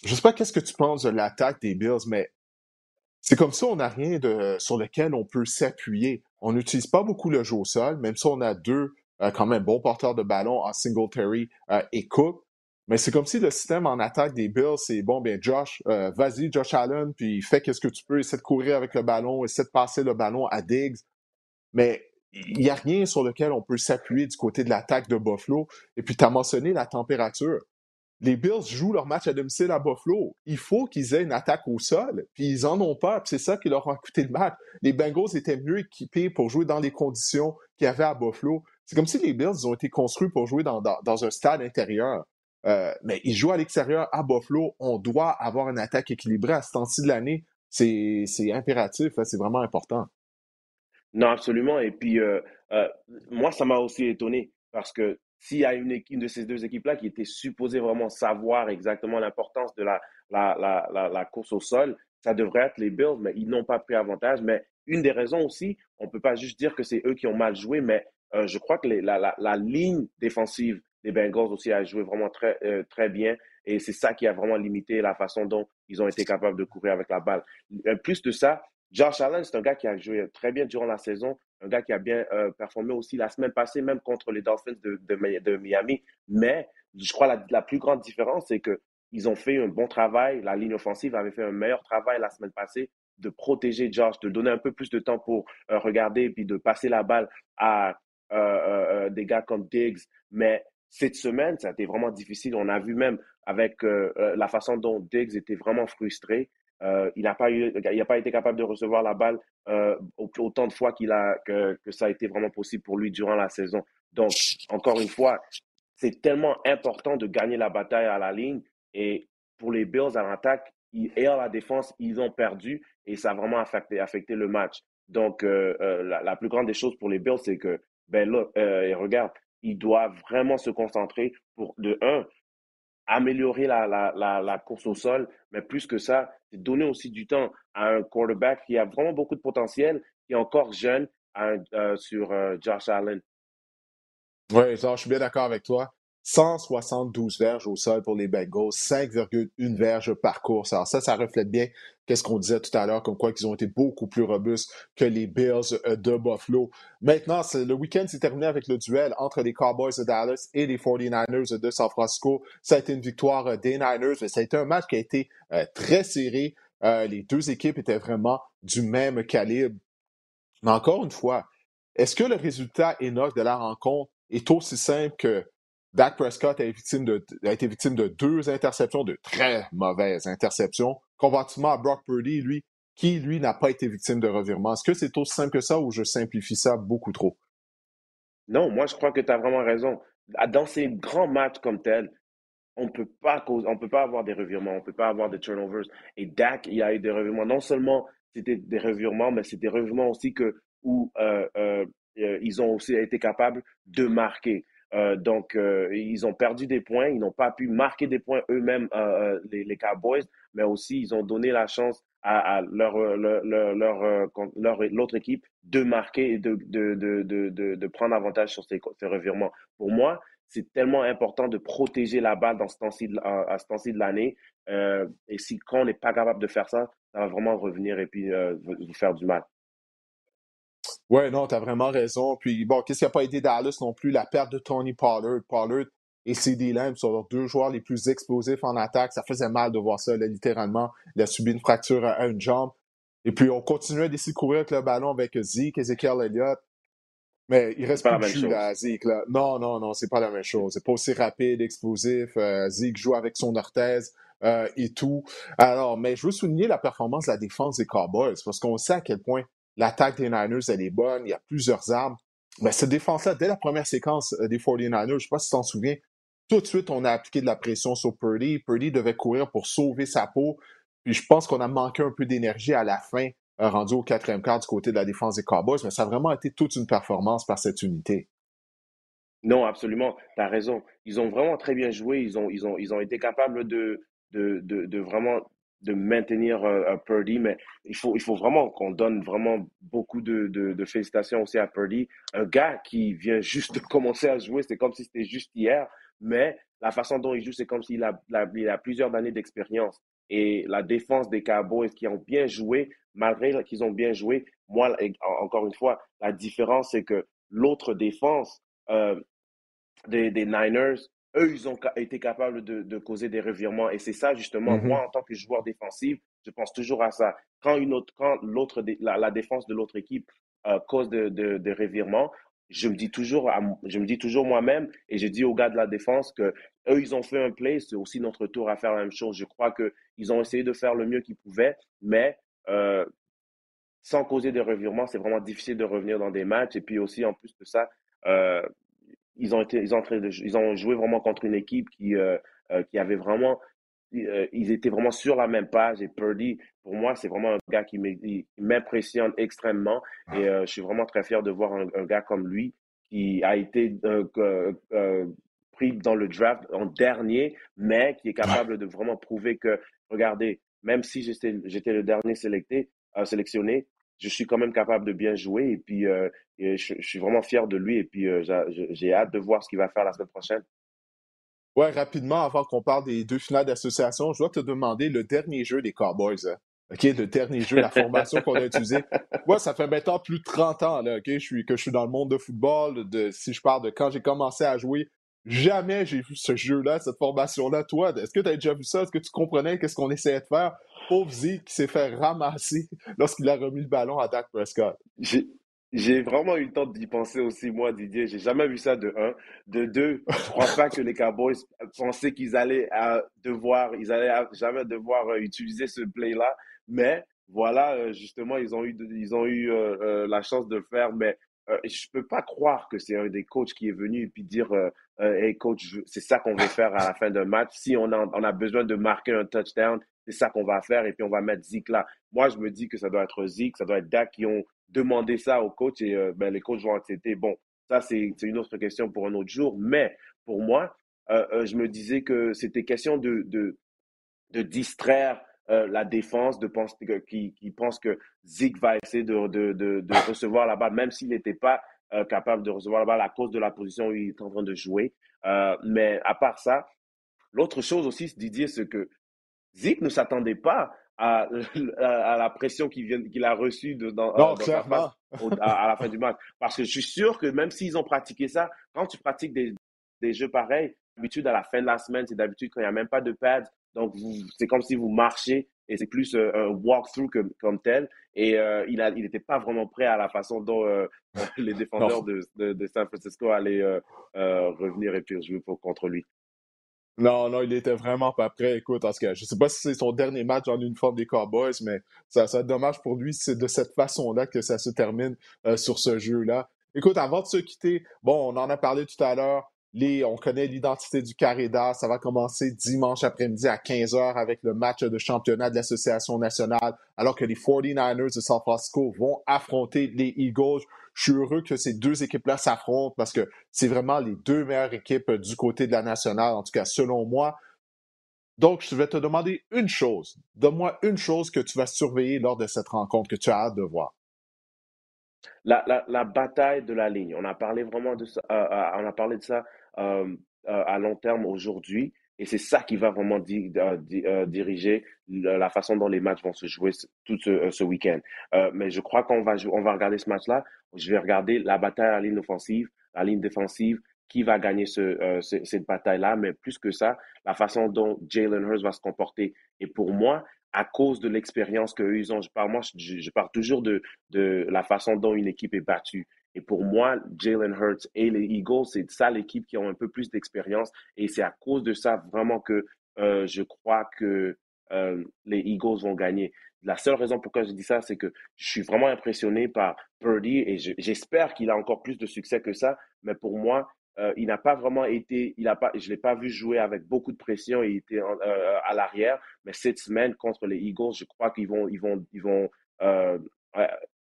je sais pas qu'est-ce que tu penses de l'attaque des Bills, mais c'est comme ça, on n'a rien de, sur lequel on peut s'appuyer. On n'utilise pas beaucoup le jeu au sol, même si on a deux euh, quand même bons porteurs de ballon en Singletary euh, et Cook. Mais c'est comme si le système en attaque des Bills, c'est bon, bien Josh, euh, vas-y Josh Allen, puis fais qu'est-ce que tu peux, essaie de courir avec le ballon, essaie de passer le ballon à Diggs. Mais il n'y a rien sur lequel on peut s'appuyer du côté de l'attaque de Buffalo. Et puis, tu as mentionné la température les Bills jouent leur match à domicile à Buffalo. Il faut qu'ils aient une attaque au sol, puis ils en ont pas, c'est ça qui leur a coûté le match. Les Bengals étaient mieux équipés pour jouer dans les conditions qu'il y avait à Buffalo. C'est comme si les Bills ont été construits pour jouer dans, un stade intérieur. Euh, mais ils jouent à l'extérieur à Buffalo. On doit avoir une attaque équilibrée à ce temps-ci de l'année. C'est impératif, c'est vraiment important. Non, absolument. Et puis, euh, euh, moi, ça m'a aussi étonné parce que s'il y a une, équipe de ces deux équipes-là qui était supposée vraiment savoir exactement l'importance de la, la, la, la, course au sol, ça devrait être les Bills, mais ils n'ont pas pris avantage. Mais une des raisons aussi, on ne peut pas juste dire que c'est eux qui ont mal joué, mais euh, je crois que la, ligne défensive des Bengals aussi a joué vraiment très, euh, très bien. Et c'est ça qui a vraiment limité la façon dont ils ont été capables de courir avec la balle. Euh, plus de ça, Josh Allen, c'est un gars qui a joué très bien durant la saison un gars qui a bien euh, performé aussi la semaine passée, même contre les Dolphins de, Miami. Mais je crois la, la plus grande différence, c'est qu'ils ont fait un bon travail. La ligne offensive avait fait un meilleur travail la semaine passée de protéger Josh, de donner un peu plus de temps pour euh, regarder puis de passer la balle à euh, des gars comme Diggs. Mais cette semaine, ça a été vraiment difficile. On a vu même avec la façon dont Diggs était vraiment frustré. Euh, il n'a pas, pas été capable de recevoir la balle euh, autant de fois a, que, que, ça a été vraiment possible pour lui durant la saison. Donc, encore une fois, c'est tellement important de gagner la bataille à la ligne. Et pour les Bills à l'attaque et à la défense, ils ont perdu et ça a vraiment affecté, affecté le match. Donc, euh, la, la, plus grande des choses pour les Bills, c'est que, ben là, regarde, ils doivent vraiment se concentrer pour, de un, améliorer la, la, la, course au sol, mais plus que ça, c'est donner aussi du temps à un quarterback qui a vraiment beaucoup de potentiel, qui est encore jeune euh, sur euh, Josh Allen. Oui, je suis bien d'accord avec toi. 172 verges au sol pour les Bengals, 5,1 verges par course. Alors ça, ça reflète bien qu'est-ce qu'on disait tout à l'heure, comme quoi qu'ils ont été beaucoup plus robustes que les Bills euh, de Buffalo. Maintenant, le week-end s'est terminé avec le duel entre les Cowboys de Dallas et les 49ers de San Francisco. Ça a été une victoire euh, des Niners, mais ça a été un match qui a été euh, très serré. les deux équipes étaient vraiment du même calibre. Mais encore une fois, est-ce que le résultat énorme de la rencontre est aussi simple que Dak Prescott a été, victime de, a été victime de deux interceptions, de très mauvaises interceptions, comparativement à Brock Purdy, lui, qui, lui, n'a pas été victime de revirement. Est-ce que c'est aussi simple que ça ou je simplifie ça beaucoup trop? Non, moi, je crois que tu as vraiment raison. Dans ces grands matchs comme tel, on peut peut pas avoir des revirements, on peut pas avoir des turnovers. Et Dak, il y a eu des revirements. Non seulement c'était des revirements, mais c'était des revirements aussi que où euh, euh, euh, ils ont aussi été capables de marquer. Euh, donc, euh, ils ont perdu des points, ils n'ont pas pu marquer des points eux-mêmes, euh, les, Cowboys, mais aussi ils ont donné la chance à, leur, leur, leur, leur, l'autre équipe de marquer et de, de, de, de, de prendre avantage sur ces, ces revirements. Pour moi, c'est tellement important de protéger la balle dans à ce temps-ci de l'année. et si quand on n'est pas capable de faire ça, ça va vraiment revenir et puis vous faire du mal. Ouais, non, tu as vraiment raison. Puis bon, qu'est-ce qui n'a pas aidé Dallas non plus? La perte de Tony Pollard. Pollard et CD Lamb sont leurs deux joueurs les plus explosifs en attaque. Ça faisait mal de voir ça, là, littéralement. Il a subi une fracture à une jambe. Et puis, on continuait d'essayer de courir avec le ballon avec Zeke, Ezekiel Elliott. Mais il reste pas plus de à Zeke. Là. Non, non, non, c'est pas la même chose. C'est pas aussi rapide, explosif. Euh, Zeke joue avec son orthèse euh, et tout. Alors, mais je veux souligner la performance de la défense des Cowboys parce qu'on sait à quel point L'attaque des Niners, elle est bonne. Il y a plusieurs armes. Mais cette défense-là, dès la première séquence euh, des 49ers, je ne sais pas si tu t'en souviens, tout de suite, on a appliqué de la pression sur Purdy. Purdy devait courir pour sauver sa peau. Puis je pense qu'on a manqué un peu d'énergie à la fin, euh, rendu au quatrième quart du côté de la défense des Cowboys. Mais ça a vraiment été toute une performance par cette unité. Non, absolument. Tu raison. Ils ont vraiment très bien joué. Ils ont, été capables de vraiment de maintenir euh, Purdy, mais il faut, il faut vraiment qu'on donne vraiment beaucoup de, de, félicitations aussi à Purdy. Un gars qui vient juste de commencer à jouer, c'est comme si c'était juste hier, mais la façon dont il joue, c'est comme s'il a, il a plusieurs années d'expérience. Et la défense des Cowboys qui ont bien joué, malgré qu'ils ont bien joué, moi, encore une fois, la différence, c'est que l'autre défense euh, des, des Niners eux, ils ont été capables de, de causer des revirements. Et c'est ça, justement, mm-hmm. moi, en tant que joueur défensif, je pense toujours à ça. Quand, une autre, quand l'autre, la, la, défense de l'autre équipe euh, cause des de, de revirements, je me dis toujours, je me dis toujours moi-même, et je dis aux gars de la défense que eux, ils ont fait un play, c'est aussi notre tour à faire la même chose. Je crois qu'ils ont essayé de faire le mieux qu'ils pouvaient, mais euh, sans causer des revirements, c'est vraiment difficile de revenir dans des matchs. Et puis aussi, en plus de ça, euh, ils ont été, ils ont, ils ont joué vraiment contre une équipe qui, euh, euh, qui avait vraiment, euh, ils étaient vraiment sur la même page. Et Purdy, pour moi, c'est vraiment un gars qui m'impressionne extrêmement. Et je suis vraiment très fier de voir un, gars comme lui qui a été pris dans le draft en dernier, mais qui est capable de vraiment prouver que, regardez, même si j'étais le dernier sélecté, sélectionné, je suis quand même capable de bien jouer et puis euh, je, suis vraiment fier de lui et puis euh, j'ai hâte de voir ce qu'il va faire la semaine prochaine. Ouais, rapidement, avant qu'on parle des deux finales d'association, je dois te demander le dernier jeu des Cowboys. Hein. OK, le dernier jeu, la formation qu'on a utilisée. Moi, ça fait maintenant plus de 30 ans là, OK, je suis, que je suis dans le monde de football. De, si je parle de quand j'ai commencé à jouer, jamais j'ai vu ce jeu-là, cette formation-là. Toi, est-ce que tu as déjà vu ça? Est-ce que tu comprenais qu'est-ce qu'on essayait de faire? pauvre Zeke qui s'est fait ramasser lorsqu'il a remis le ballon à Dak Prescott. J'ai vraiment eu le temps d'y penser aussi, moi, Didier. J'ai jamais vu ça de un. De deux, je crois pas que les Cowboys pensaient qu'ils allaient devoir, ils allaient jamais devoir euh, utiliser ce play-là. Mais voilà, euh, justement, ils ont eu, ils ont eu euh, la chance de le faire. Mais je peux pas croire que c'est un des coachs qui est venu et puis dire, hey coach, c'est ça qu'on veut faire à la fin d'un match. Si on a, on a besoin de marquer un touchdown, c'est ça qu'on va faire et puis on va mettre Zik là. Moi, je me dis que ça doit être Zik, ça doit être Dak qui ont demandé ça au coach et euh, ben, les coachs vont accepter. Bon, ça, c'est une autre question pour un autre jour. Mais pour moi, euh, euh, je me disais que c'était question de, de, de distraire la défense, de penser qui, qui pense que Zik va essayer de, de, de, recevoir la balle, même s'il n'était pas capable de recevoir la balle à cause de la position où il est en train de jouer. mais à part ça, l'autre chose aussi, Didier, c'est que Zeke ne s'attendait pas à, à, la pression qu'il a reçue de, dans, non, à, à, la fin du match. Parce que je suis sûr que même s'ils ont pratiqué ça, quand tu pratiques des, des jeux pareils, d'habitude à la fin de la semaine, c'est d'habitude quand il n'y a même pas de pads. Donc, c'est comme si vous marchez et c'est plus euh, un walkthrough comme tel. Et euh, il n'était il pas vraiment prêt à la façon dont euh, les défenseurs de, de, de, San Francisco allaient revenir et puis jouer pour, contre lui. Non, non, il était vraiment pas prêt. Écoute, en ce cas, je sais pas si c'est son dernier match en uniforme des Cowboys, mais ça, ça dommage pour lui. C'est de cette façon-là que ça se termine sur ce jeu-là. Écoute, avant de se quitter, bon, on en a parlé tout à l'heure on connaît l'identité du Carré-d'As. Ça va commencer dimanche après-midi à 15h avec le match de championnat de l'Association nationale, alors que les 49ers de San Francisco vont affronter les Eagles. Je suis heureux que ces deux équipes-là s'affrontent parce que c'est vraiment les deux meilleures équipes du côté de la nationale, en tout cas selon moi. Donc, je vais te demander une chose. Donne-moi une chose que tu vas surveiller lors de cette rencontre que tu as hâte de voir. La, bataille de la ligne. On a parlé vraiment de ça. Euh, euh, on a parlé de ça à long terme aujourd'hui. Et c'est ça qui va vraiment euh, diriger la façon dont les matchs vont se jouer tout ce, week-end. mais je crois qu'on va, va regarder ce match-là. Je vais regarder la bataille à la ligne offensive, la ligne défensive, qui va gagner ce, cette bataille-là, mais plus que ça, la façon dont Jalen Hurts va se comporter. Et pour moi, à cause de l'expérience qu'eux ont, je parle, moi, je, je toujours de, de la façon dont une équipe est battue. Et pour moi, Jalen Hurts et les Eagles, c'est ça l'équipe qui ont un peu plus d'expérience. Et c'est à cause de ça vraiment que euh, je crois que euh, les Eagles vont gagner. La seule raison pourquoi je dis ça, c'est que je suis vraiment impressionné par Purdy et j'espère qu'il a encore plus de succès que ça. Mais pour moi, euh, il n'a pas vraiment été, il a pas, je l'ai pas vu jouer avec beaucoup de pression. Il était à l'arrière. Mais cette semaine contre les Eagles, je crois qu'ils vont, ils vont, ils vont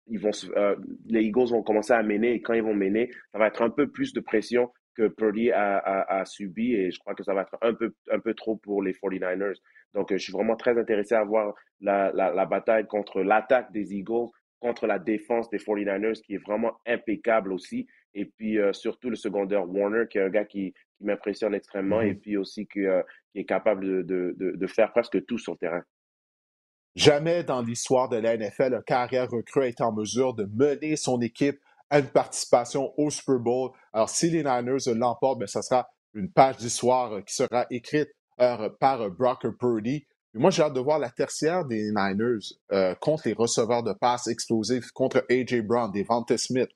ils vont, euh, les Eagles vont commencer à mener et quand ils vont mener, ça va être un peu plus de pression que Purdy a, a, subi et je crois que ça va être un peu, un peu trop pour les 49ers. Donc, euh, je suis vraiment très intéressé à voir la, la, la bataille contre l'attaque des Eagles, contre la défense des 49ers qui est vraiment impeccable aussi. Et puis, euh, surtout le secondaire Warner, qui est un gars qui, qui m'impressionne extrêmement mm-hmm. et puis aussi qui, qui est capable de, de, de, de faire presque tout sur le terrain. Jamais dans l'histoire de la NFL, un carrière recrue a été en mesure de mener son équipe à une participation au Super Bowl. Alors, si les Niners l'emportent, ben, ça sera une page d'histoire euh, qui sera écrite euh, par euh, Brock Purdy. moi, j'ai hâte de voir la tertiaire des Niners contre les receveurs de passes explosifs, contre A.J. Brown, des Devonta Smith.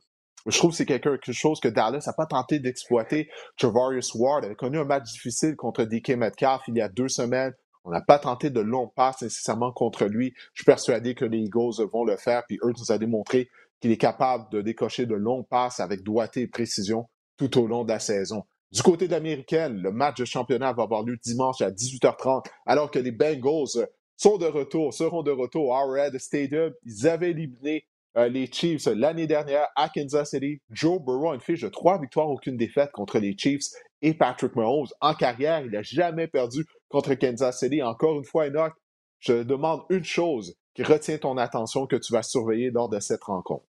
Je trouve que c'est quelque chose que Dallas n'a pas tenté d'exploiter. Travarius Ward a connu un match difficile contre DK Metcalf il y a deux semaines. On n'a pas tenté de longs passes nécessairement contre lui. Je suis persuadé que les Eagles vont le faire. Puis eux nous a démontré qu'il est capable de décocher de longs passes avec doigté et précision tout au long de la saison. Du côté de l'américaine, le match de championnat va avoir lieu dimanche à 18h30, alors que les Bengals sont de retour, seront de retour au Arrowhead Stadium. Ils avaient éliminé euh, les Chiefs l'année dernière à Kansas City. Joe Burrow a une fiche de trois victoires, aucune défaite contre les Chiefs et Patrick Mahomes. En carrière, il n'a jamais perdu contre Kansas City. Encore une fois, Enoch, je demande une chose qui retient ton attention que tu vas surveiller lors de cette rencontre.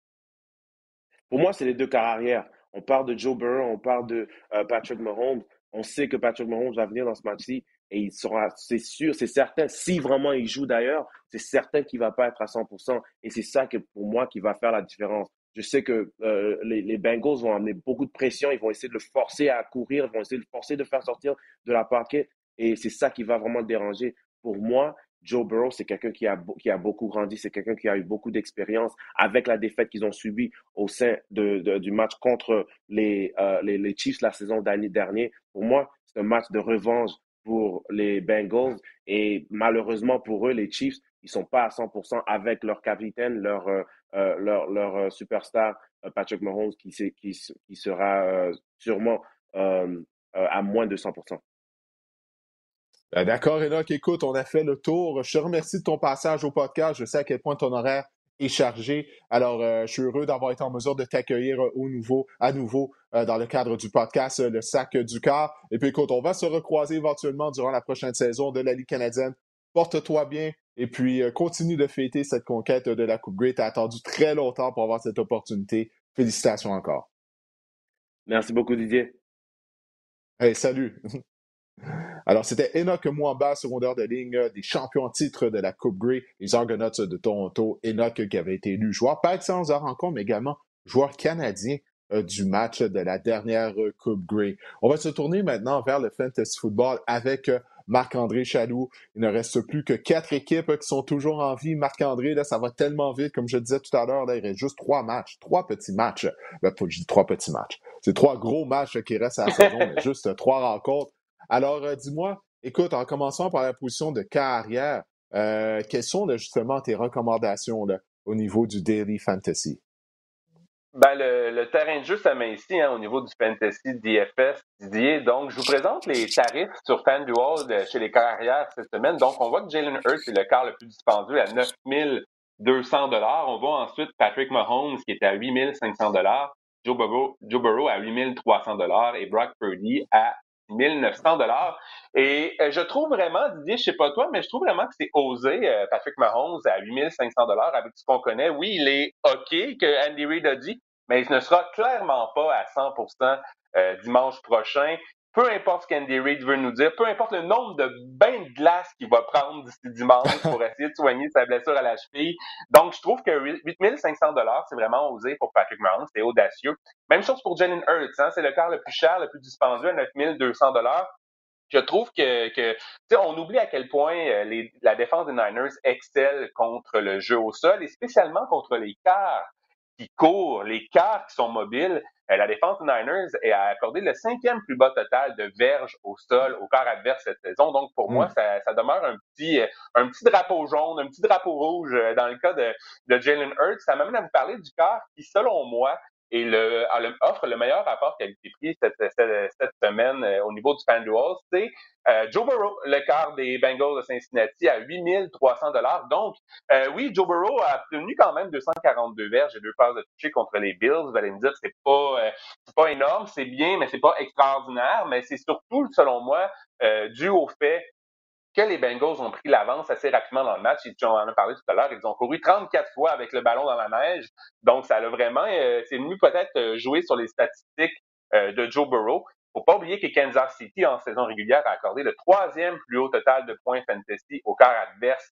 Pour moi, c'est les deux carrières. On parle de Joe Burrow, on parle de euh, Patrick Mahomes. On sait que Patrick Mahomes va venir dans ce match-ci et il sera, c'est sûr, c'est certain, si vraiment il joue d'ailleurs, c'est certain qu'il ne va pas être à 100%. Et c'est ça que pour moi qui va faire la différence. Je sais que euh, les, les, Bengals vont amener beaucoup de pression, ils vont essayer de le forcer à courir, ils vont essayer de le forcer de faire sortir de la parquet. Et c'est ça qui va vraiment déranger. Pour moi, Joe Burrow, c'est quelqu'un qui a, qui a beaucoup grandi, c'est quelqu'un qui a eu beaucoup d'expérience avec la défaite qu'ils ont subie au sein de, du match contre les, euh, les, les, Chiefs la saison d'année dernière. Pour moi, c'est un match de revanche pour les Bengals et malheureusement pour eux, les Chiefs, ils sont pas à 100% avec leur capitaine, leur, euh, euh, leur, leur superstar Patrick Mahomes qui, qui, qui sera sûrement à moins de 100%. Ben, d'accord, Enoch. Écoute, on a fait le tour. Je te remercie de ton passage au podcast. Je sais à quel point ton horaire est chargé. Alors, euh, je suis heureux d'avoir été en mesure de t'accueillir euh, au nouveau, à nouveau euh, dans le cadre du podcast Le Sac du Car. Et puis, écoute, on va se recroiser éventuellement durant la prochaine saison de la Ligue canadienne. Porte-toi bien et puis continue de fêter cette conquête de la Coupe Grey. Tu as attendu très longtemps pour avoir cette opportunité. Félicitations encore. Merci beaucoup, Didier. Hey, salut! Alors, c'était Enoch Mwamba, secondaire de ligne des champions en titre de la Coupe Grey, les Argonauts de Toronto. Enoch qui avait été élu joueur par excellence de rencontre, mais également joueur canadien euh, du match de la dernière Coupe Grey. On va se tourner maintenant vers le fantasy football avec euh, Marc-André Chaloux. Il ne reste plus que quatre équipes qui sont toujours en vie. Marc-André, là, ça va tellement vite, comme je disais tout à l'heure, il reste juste trois matchs, trois petits matchs. Ben, je dis trois petits matchs. C'est trois gros matchs qui restent à la saison, mais juste trois rencontres. Alors, euh, dis-moi, écoute, en commençant par la position de carrière, euh, quelles sont justement tes recommandations au niveau du Daily Fantasy? Ben, le, terrain de jeu s'amincit hein, au niveau du fantasy DFS Didier. Donc, je vous présente les tarifs sur FanDuel chez les carrières cette semaine. Donc, on voit que Jalen Hurts est le quart le plus dispendieux à 9200 dollars. On voit ensuite Patrick Mahomes qui est à 8500 dollars, Joe Burrow, Joe Burrow à 8300 dollars et Brock Purdy à 1900 dollars. Et euh, je trouve vraiment, Didier, je sais pas toi, mais je trouve vraiment que c'est osé, euh, Patrick Mahomes à 8500 dollars avec ce qu'on connaît. Oui, il est OK, que Andy Reid a dit, mais il ne sera clairement pas à 100% euh, dimanche prochain peu importe ce qu'Andy Reid veut nous dire, peu importe le nombre de bains de glace qu'il va prendre d'ici dimanche pour essayer de soigner sa blessure à la cheville. Donc, je trouve que 8500 dollars, c'est vraiment osé pour Patrick Mahomes, c'est audacieux. Même chose pour Jalen Hurts, hein, c'est le quart le plus cher, le plus dispendieux à 9200 dollars. Je trouve que, que on oublie à quel point euh, les, la défense des Niners excelle contre le jeu au sol et spécialement contre les quarts qui courent, les quarts qui sont mobiles, euh, la défense des Niners a accordé le cinquième plus bas total de verges au sol au quart adverse cette saison. Donc, pour moi, hmm. ça, ça, demeure un petit, euh, un petit drapeau jaune, un petit drapeau rouge euh, dans le cas de, de Jalen Hurts. Ça m'amène à vous parler du quart qui, selon moi, et le, offre le meilleur rapport qualité-prix cette, cette, semaine au niveau du FanDuel, c'est euh, Joe Burrow, le quart des Bengals de Cincinnati, à 8300 dollars. Donc, euh, oui, Joe Burrow a obtenu quand même 242 verges et deux passes de toucher contre les Bills. Vous allez me dire, c'est pas, euh, pas énorme, c'est bien, mais c'est pas extraordinaire. Mais c'est surtout, selon moi, dû au fait que les Bengals ont pris l'avance assez rapidement dans le match. Ils en ont parlé tout à l'heure. Ils ont couru 34 fois avec le ballon dans la neige. Donc, ça a vraiment, c'est venu peut-être jouer sur les statistiques de Joe Burrow faut pas oublier que Kansas City, en saison régulière, a accordé le troisième plus haut total de points fantasy au quart adverse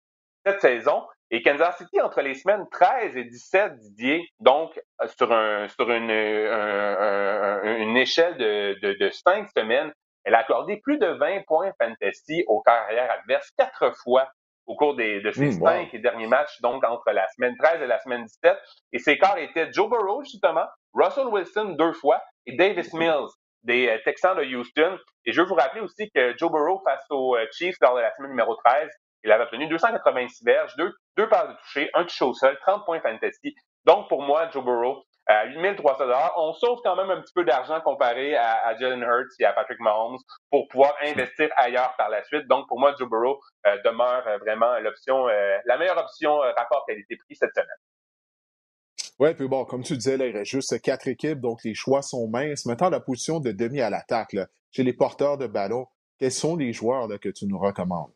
cette saison. Et Kansas City, entre les semaines 13 et 17, Didier, donc euh, sur, un, sur une, une échelle de, de, de cinq semaines, elle a accordé plus de 20 points fantasy au carrière adverse quatre fois au cours des, de ces mmh, cinq derniers matchs, donc entre la semaine 13 et la semaine 17. Et ces quarts étaient Joe Burrow, justement, Russell Wilson deux fois et Davis Mills des euh, Texans de Houston. Et je veux vous rappeler aussi que Joe Burrow face aux euh, Chiefs lors de la semaine numéro 13, il avait obtenu 286 verges, deux, deux passes de toucher, un touché au sol, 30 points fantasy. Donc, pour moi, Joe Burrow, à 8300 on sauve quand même un petit peu d'argent comparé à, Jalen Hurts et à Patrick Mahomes pour pouvoir investir ailleurs par la suite. Donc, pour moi, Joe Burrow euh, demeure vraiment l'option, la meilleure option rapport qualité-prix cette semaine. Oui, puis bon, comme tu disais, il reste juste quatre équipes, donc les choix sont minces. Maintenant, la position de demi à l'attaque, chez les porteurs de ballon, quels sont les joueurs que tu nous recommandes?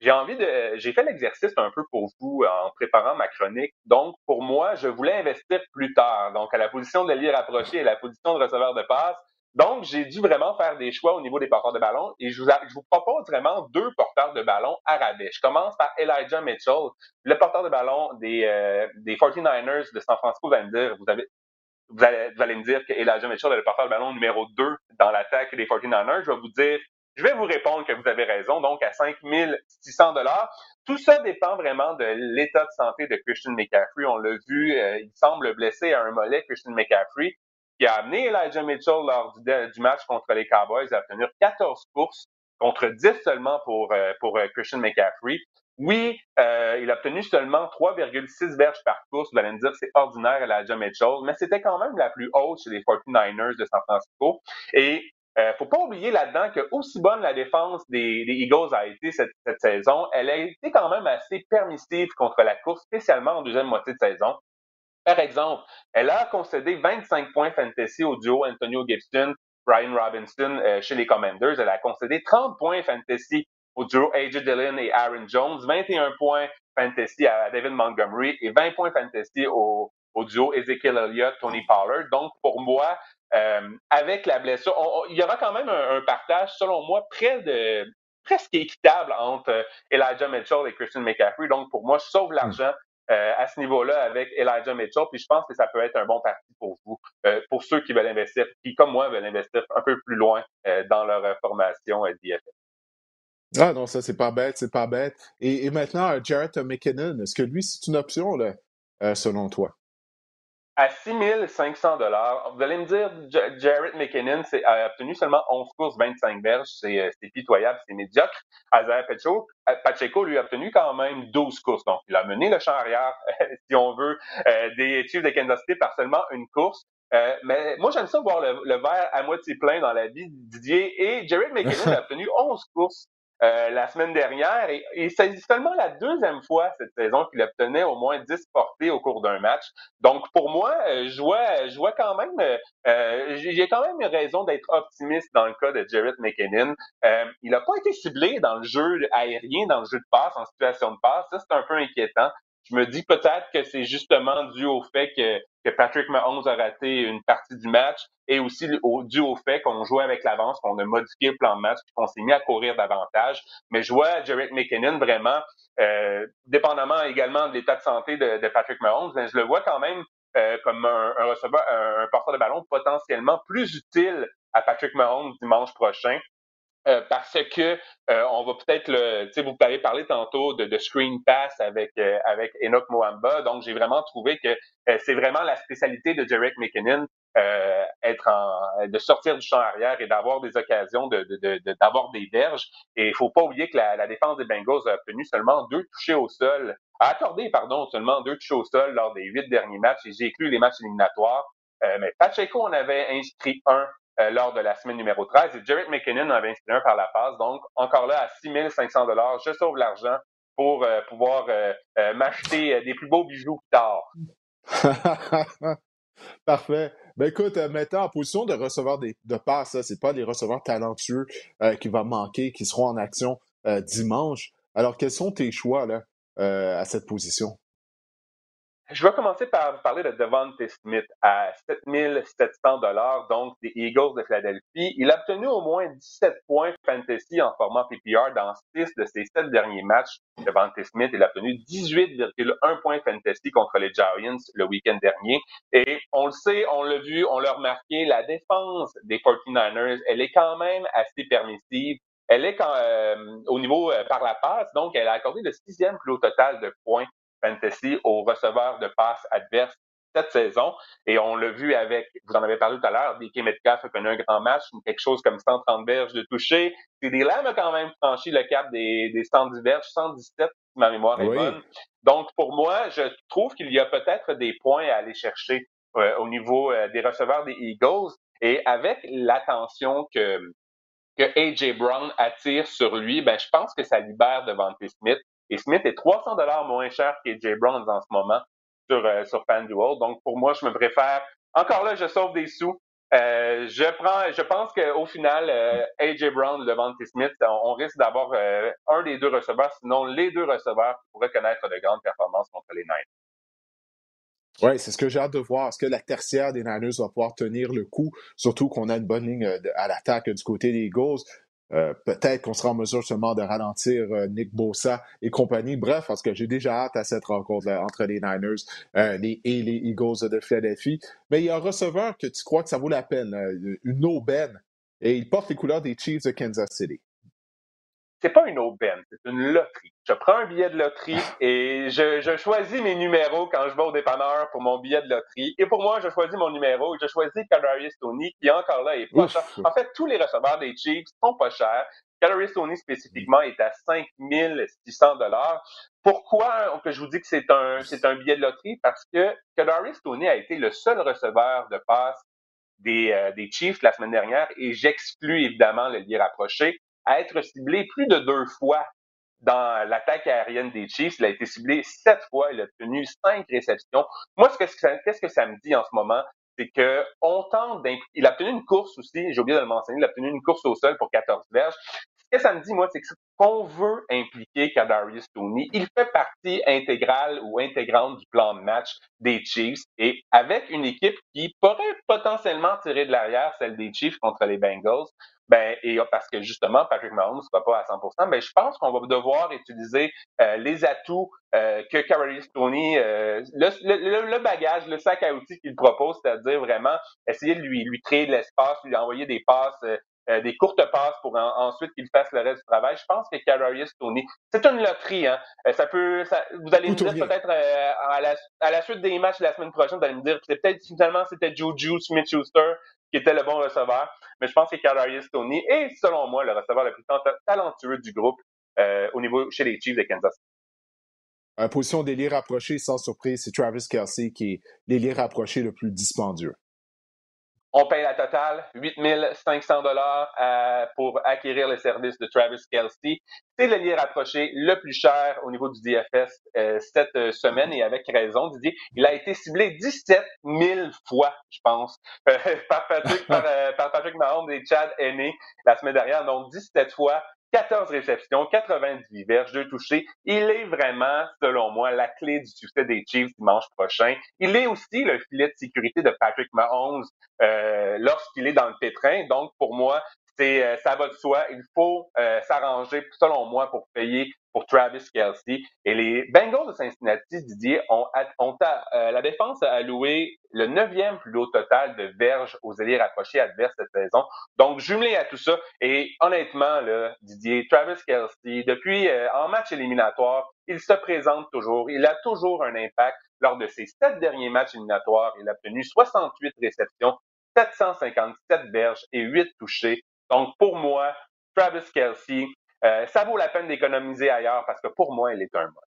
J'ai envie de. J'ai fait l'exercice un peu pour vous en préparant ma chronique. Donc, pour moi, je voulais investir plus tard. Donc, à la position de lire rapproché et la position de receveur de passe, donc, j'ai dû vraiment faire des choix au niveau des porteurs de ballon et je vous, propose vraiment deux porteurs de ballon à rabais. Je commence par Elijah Mitchell, le porteur de ballon des, euh, des 49ers de San Francisco. Vous allez me dire, vous, allez, vous allez me dire que Elijah Mitchell est le porteur de ballon numéro 2 dans l'attaque des 49ers. Je vais vous dire, je vais vous répondre que vous avez raison, donc à 5600 dollars. Tout ça dépend vraiment de l'état de santé de Christian McCaffrey. On l'a vu, euh, il semble blessé à un mollet, Christian McCaffrey qui a amené Elijah Mitchell lors du, match contre les Cowboys à obtenir 14 courses contre 10 seulement pour, euh, pour euh, Christian McCaffrey. Oui, euh, il a obtenu seulement 3,6 verges par course. Vous allez me dire c'est ordinaire Elijah Mitchell, mais c'était quand même la plus haute chez les 49ers de San Francisco. Et euh, faut pas oublier là-dedans que aussi bonne la défense des, Eagles a été cette, cette, saison, elle a été quand même assez permissive contre la course, spécialement en deuxième moitié de saison. Par exemple, elle a concédé 25 points fantasy au duo Antonio Gibson, Brian Robinson euh, chez les Commanders. Elle a concédé 30 points fantasy au duo AJ Dillon et Aaron Jones, 21 points fantasy à David Montgomery et 20 points fantasy au, au duo Ezekiel Elliott, Tony Pollard. Donc, pour moi, avec la blessure, il y aura quand même un, partage, selon moi, près de presque équitable entre Elijah Mitchell et Christian McCaffrey. Donc, pour moi, je sauve hmm. l'argent euh, à ce niveau-là avec Elijah Mitchell. Puis je pense que ça peut être un bon parti pour vous, euh, pour ceux qui veulent investir, qui, comme moi, veulent investir un peu plus loin euh, dans leur formation d'IFF. Ah non, ça, c'est pas bête, c'est pas bête. Et, et maintenant, Jarrett McKinnon, est-ce que lui, c'est une option, là, selon toi? À 6500 dollars. Vous allez me dire, Jared McKinnon a obtenu seulement 11 courses, 25 verges. C'est pitoyable, c'est médiocre. Isaiah Pacheco, lui, a obtenu quand même 12 courses. Donc, il a mené le champ arrière, si on veut, euh, des Chiefs de Kansas City par seulement une course. Euh, mais moi, j'aime ça voir le, le, verre à moitié plein dans la vie de Didier. Et Jared McKinnon a obtenu 11 courses euh, la semaine dernière. Et, et c'est seulement la deuxième fois cette saison qu'il obtenait au moins 10 portées au cours d'un match. Donc, pour moi, euh, je vois, je vois quand même, euh, j'ai quand même une raison d'être optimiste dans le cas de Jarrett McKinnon. Euh, il n'a pas été ciblé dans le jeu aérien, dans le jeu de passe, en situation de passe. Ça, c'est un peu inquiétant je me dis peut-être que c'est justement dû au fait que, Patrick Mahomes a raté une partie du match et aussi au, dû au fait qu'on jouait avec l'avance, qu'on a modifié le plan de match, qu'on s'est mis à courir davantage. Mais je vois Jarrett McKinnon vraiment, euh, dépendamment également de l'état de santé de, Patrick Mahomes, mais je le vois quand même euh, comme un, receveur, un porteur de ballon potentiellement plus utile à Patrick Mahomes dimanche prochain euh, parce que euh, on va peut-être le, vous avez parlé tantôt de, de screen pass avec euh, avec Enoch Moamba, donc j'ai vraiment trouvé que c'est vraiment la spécialité de Jarek McKinnon, être en, de sortir du champ arrière et d'avoir des occasions de, d'avoir des verges. Et il faut pas oublier que la, la, défense des Bengals a obtenu seulement deux touchés au sol, a accordé pardon seulement deux touchés au sol lors des huit derniers matchs. Et j'ai inclus les matchs éliminatoires. mais Pacheco en avait inscrit un euh, lors de la semaine numéro 13. Et Jarrett McKinnon en avait inscrit un par la passe. Donc, encore là, à 6500 dollars, je sauve l'argent pour euh, pouvoir euh, m'acheter des plus beaux bijoux plus tard. Parfait. Ben écoute, maintenant, en position de receveur de passe, c'est pas les receveurs talentueux qui vont manquer, qui seront en action dimanche. Alors, quels sont tes choix à cette position? Je vais commencer par parler de Devontae Smith à 7700 dollars, donc des Eagles de Philadelphie. Il a obtenu au moins 17 points fantasy en format PPR dans 6 de ses 7 derniers matchs. Devontae Smith, il a obtenu 18,1 points fantasy contre les Giants le week-end dernier. Et on le sait, on l'a vu, on l'a remarqué, la défense des 49ers, elle est quand même assez permissive. Elle est quand, euh, au niveau euh, par la passe, donc elle a accordé le sixième plus haut total de points fantasy aux receveurs de passes adverses cette saison. Et on l'a vu avec, vous en avez parlé tout à l'heure, DK Metcalf a connu un grand match, quelque chose comme 130 verges de toucher. CD Lamb a quand même franchi le cap des, des 110 verges, 117 si ma mémoire est bonne. Donc pour moi, je trouve qu'il y a peut-être des points à aller chercher euh, au niveau euh, des receveurs des Eagles. Et avec l'attention que, que AJ Brown attire sur lui, ben, je pense que ça libère devant Smith. Et Smith est 300 dollars moins cher qu'AJ Brown en ce moment sur, euh, sur FanDuel. Donc, pour moi, je me préfère. Encore là, je sauve des sous. Euh, je prends, je pense qu'au final, euh, AJ Brown, Devante Smith, on, risque d'avoir euh, un des deux receveurs, sinon les deux receveurs pourraient connaître de grandes performances contre les Niners. Oui, c'est ce que j'ai hâte de voir. Est-ce que la tertiaire des Niners va pouvoir tenir le coup, surtout qu'on a une bonne ligne à l'attaque du côté des Eagles? Euh, peut-être qu'on sera en mesure seulement de ralentir euh, Nick Bosa et compagnie. Bref, parce que j'ai déjà hâte à cette rencontre entre les Niners euh, et les Eagles de Philadelphie. Mais il y a un receveur que tu crois que ça vaut la peine, une aubaine, et il porte les couleurs des Chiefs de Kansas City c'est pas une aubaine, c'est une loterie. Je prends un billet de loterie et je, je, choisis mes numéros quand je vais au dépanneur pour mon billet de loterie. Et pour moi, je choisis mon numéro et je choisis Kadarius Tony, qui encore là est pas cher. En fait, tous les receveurs des Chiefs sont pas chers. Kadarius Tony spécifiquement est à 5600 dollars. Pourquoi que je vous dis que c'est un c'est un billet de loterie? Parce que Kadarius Tony a été le seul receveur de passe des, euh, des Chiefs la semaine dernière et j'exclus évidemment le lien rapproché à être ciblé plus de deux fois dans l'attaque aérienne des Chiefs. Il a été ciblé sept fois. Il a tenu cinq réceptions. Moi, qu'est-ce que ça me dit en ce moment? C'est que on tente Il a obtenu une course aussi, j'ai oublié de le mentionner, il a obtenu une course au sol pour 14 verges. Ce que ça me dit, moi, c'est que qu'on veut impliquer Kadarius Tony, il fait partie intégrale ou intégrante du plan de match des Chiefs et avec une équipe qui pourrait potentiellement tirer de l'arrière, celle des Chiefs contre les Bengals, ben, et parce que justement, Patrick Mahomes ne sera pas à 100%, ben, je pense qu'on va devoir utiliser euh, les atouts euh, que Kadarius Tony, euh, le, le, bagage, le sac à outils qu'il propose, c'est-à-dire vraiment essayer de lui, lui créer de l'espace, lui envoyer des passes euh, des courtes passes pour ensuite qu'il fasse le reste du travail. Je pense que Kadarius Tony, c'est une loterie. Hein. Euh, ça peut, ça, vous allez me dire peut-être euh, à, la, à, la, suite des matchs de la semaine prochaine, vous allez me dire que peut-être finalement c'était Juju Smith-Schuster qui était le bon receveur. Mais je pense que Kadarius Tony est, selon moi, le receveur le plus talentueux du groupe au niveau chez les Chiefs de Kansas City. En position d'ailier rapproché, sans surprise, c'est Travis Kelsey qui est l'ailier rapproché le plus dispendieux. On paye la totale, 8500 dollars euh, pour acquérir les services de Travis Kelsey. C'est le lien rapproché le plus cher au niveau du DFS euh, cette euh, semaine et avec raison, Didier. Il a été ciblé 17 000 fois, je pense, par Patrick, par, par, Patrick Mahomes et Chad Henney la semaine dernière. Donc 17 fois 14 réceptions, 98 verges, 2 touchés. Il est vraiment, selon moi, la clé du succès des Chiefs dimanche prochain. Il est aussi le filet de sécurité de Patrick Mahomes euh, lorsqu'il est dans le pétrin. Donc, pour moi, c'est euh, ça va de soi. Il faut euh, s'arranger, selon moi, pour payer pour Travis Kelsey. Et les Bengals de Cincinnati, Didier, ont, ont euh, la défense a alloué le neuvième plus haut total de verges aux alliés rapprochés adverses cette saison. Donc, jumelé à tout ça, et honnêtement, là, Didier, Travis Kelsey, depuis en match éliminatoire, il se présente toujours. Il a toujours un impact. Lors de ses sept derniers matchs éliminatoires, il a obtenu 68 réceptions, 757 verges et 8 touchés. Donc, pour moi, Travis Kelsey, euh, ça vaut la peine d'économiser ailleurs parce que pour moi, il est un mode.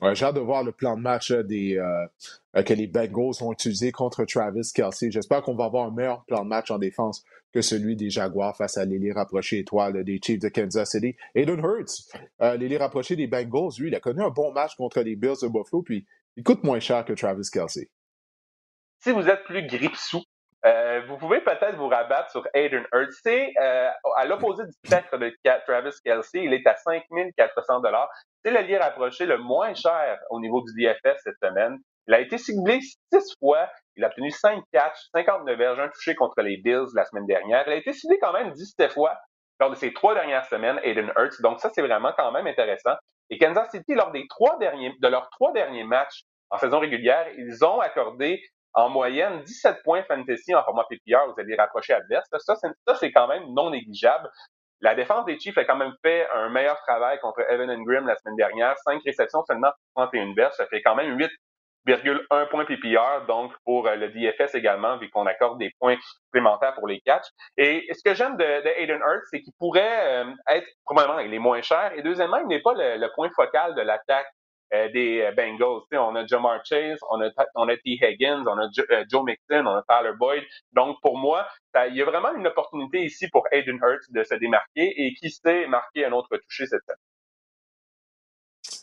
Ouais, j'ai hâte de voir le plan de match euh, des, euh, que les Bengals ont utilisé contre Travis Kelsey. J'espère qu'on va avoir un meilleur plan de match en défense que celui des Jaguars face à l'élite rapproché étoile des Chiefs de Kansas City. Aiden Hurts, euh, l'élite rapproché des Bengals, lui, il a connu un bon match contre les Bills de Buffalo, puis il coûte moins cher que Travis Kelsey. Si vous êtes plus gripsou euh, vous pouvez peut-être vous rabattre sur Aiden Hurts. C'est euh, à l'opposé du spectre de Travis Kelsey, il est à 5400 dollars. C'est le rapproché le moins cher au niveau du DFS cette semaine. Il a été ciblé six fois. Il a obtenu 5 catchs, 59 verges, un touché contre les Bills la semaine dernière. Il a été ciblé quand même 17 fois lors de ces trois dernières semaines, Aiden Hurts. Donc ça, c'est vraiment quand même intéressant. Et Kansas City, lors des trois derniers, de leurs trois derniers matchs en saison régulière, ils ont accordé en moyenne 17 points fantasy en format PPR vous allez rapprocher adverse. Ça, ça c'est quand même non négligeable. La défense des Chiefs a quand même fait un meilleur travail contre Evan Grimm la semaine dernière. 5 réceptions seulement 31 verges. Ça fait quand même 8,1 points PPR, donc pour euh, le DFS également, vu qu'on accorde des points supplémentaires pour les catchs. Et ce que j'aime de, de Aiden Hurts, c'est qu'il pourrait euh, être, probablement, il est moins cher. Et deuxièmement, il n'est pas le, point focal de l'attaque des euh, Bengals. on a Jamar Chase, on a, T. Higgins, on a euh, Joe Mixon, on a Tyler Boyd. Donc, pour moi, il y a vraiment une opportunité ici pour Aiden Hurts de se démarquer et qui sait marquer un autre touché cette semaine.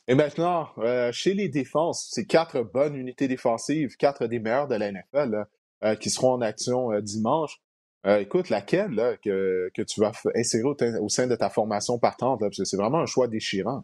Et maintenant, chez les défenses, c'est quatre bonnes unités défensives, quatre des meilleures de la NFL qui seront en action dimanche. écoute, laquelle que, tu vas insérer au, sein de ta formation partante? parce que c'est vraiment un choix déchirant.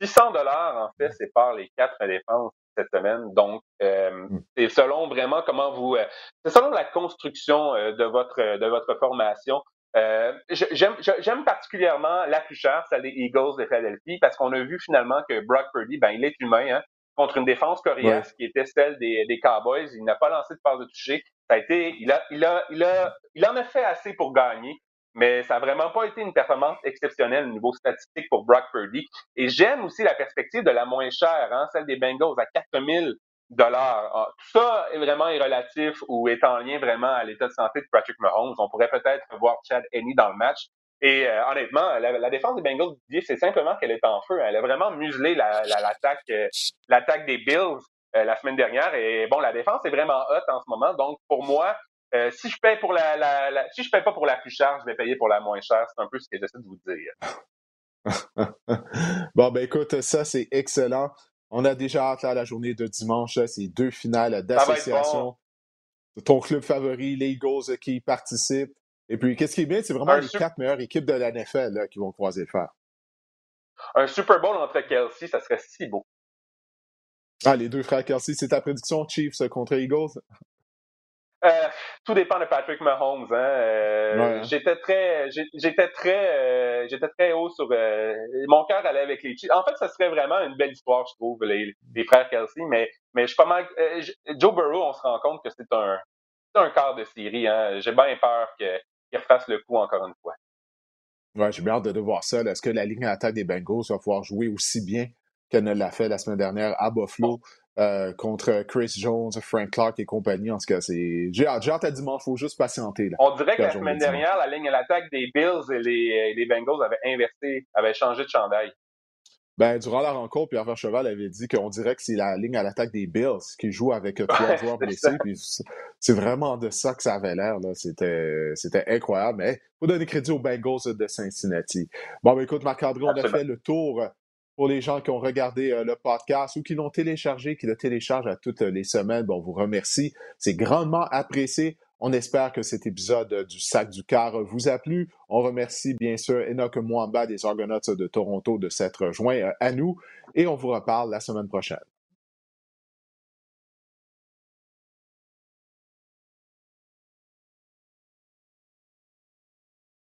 600 dollars, en fait, c'est par les quatre défenses cette semaine. Donc, euh, hmm. c'est selon vraiment comment vous... Euh, c'est selon la construction euh, de, votre, de votre formation. Euh, J'aime particulièrement la plus chère, celle des Eagles de Philadelphie, parce qu'on a vu finalement que Brock Purdy, ben, il est humain, hein, contre une défense coréenne qui était celle des, des Cowboys. Il n'a pas lancé de passe de toucher. Ça a été, il a, il a, il a, il en a fait assez pour gagner mais ça n'a vraiment pas été une performance exceptionnelle au niveau statistique pour Brock Purdy. Et j'aime aussi la perspective de la moins chère, hein, celle des Bengals à 4000 dollars. Ah, tout ça est vraiment irrelatif ou est en lien vraiment à l'état de santé de Patrick Mahomes. On pourrait peut-être voir Chad Henney dans le match. Et euh, honnêtement, la, défense des Bengals, c'est simplement qu'elle est en feu. Elle a vraiment muselé l'attaque la, l'attaque des Bills euh, la semaine dernière. Et bon, la défense est vraiment hot en ce moment. Donc, pour moi, euh, si je paye pour la, la, si je paye pas pour la plus chère, je vais payer pour la moins chère. C'est un peu ce que j'essaie de vous dire. bon, ben écoute, ça c'est excellent. On a déjà hâte à la journée de dimanche. C'est deux finales d'association. Ton club favori, les Eagles qui participent. Et puis, qu'est-ce qui est bien, c'est vraiment les quatre meilleures équipes de la NFL qui vont croiser le fer. Un Super Bowl entre Kelsey, ça serait si beau. Ah, les deux frères Kelsey, c'est ta prédiction Chiefs contre Eagles? Euh, tout dépend de Patrick Mahomes. Hein. Euh, j'étais très, j'étais très, euh, j'étais très haut sur. mon cœur allait avec les Chiefs. En fait, ça serait vraiment une belle histoire, je trouve, les, frères Kelsey. Mais, mais je suis pas mal. Joe Burrow, on se rend compte que c'est un, un quart de série. Hein. J'ai bien peur qu'il refasse le coup encore une fois. Ouais, j'ai bien hâte de voir ça. Est-ce que la ligne d'attaque des Bengals va pouvoir jouer aussi bien qu'elle ne l'a fait la semaine dernière à Buffalo? Euh, contre Chris Jones, Frank Clark et compagnie. En tout cas, c'est. J'ai hâte, à dimanche, il faut juste patienter. Là, On dirait que la semaine dernière, la ligne à l'attaque des Bills et les, les, Bengals avaient inversé, avaient changé de chandail. Ben, durant la rencontre, Pierre Vercheval avait dit qu'on dirait que c'est la ligne à l'attaque des Bills qui joue avec trois joueurs blessés. c'est vraiment de ça que ça avait l'air. C'était, c'était incroyable. Mais faut donner crédit aux Bengals de Cincinnati. Bon, ben, écoute, Marc-André, on a fait le tour pour les gens qui ont regardé euh, le podcast ou qui l'ont téléchargé, qui le téléchargent à toutes les semaines, on vous remercie. C'est grandement apprécié. On espère que cet épisode du Sac du Car vous a plu. On remercie bien sûr Enoch Mwamba des Argonauts de Toronto de s'être joint euh, à nous et on vous reparle la semaine prochaine.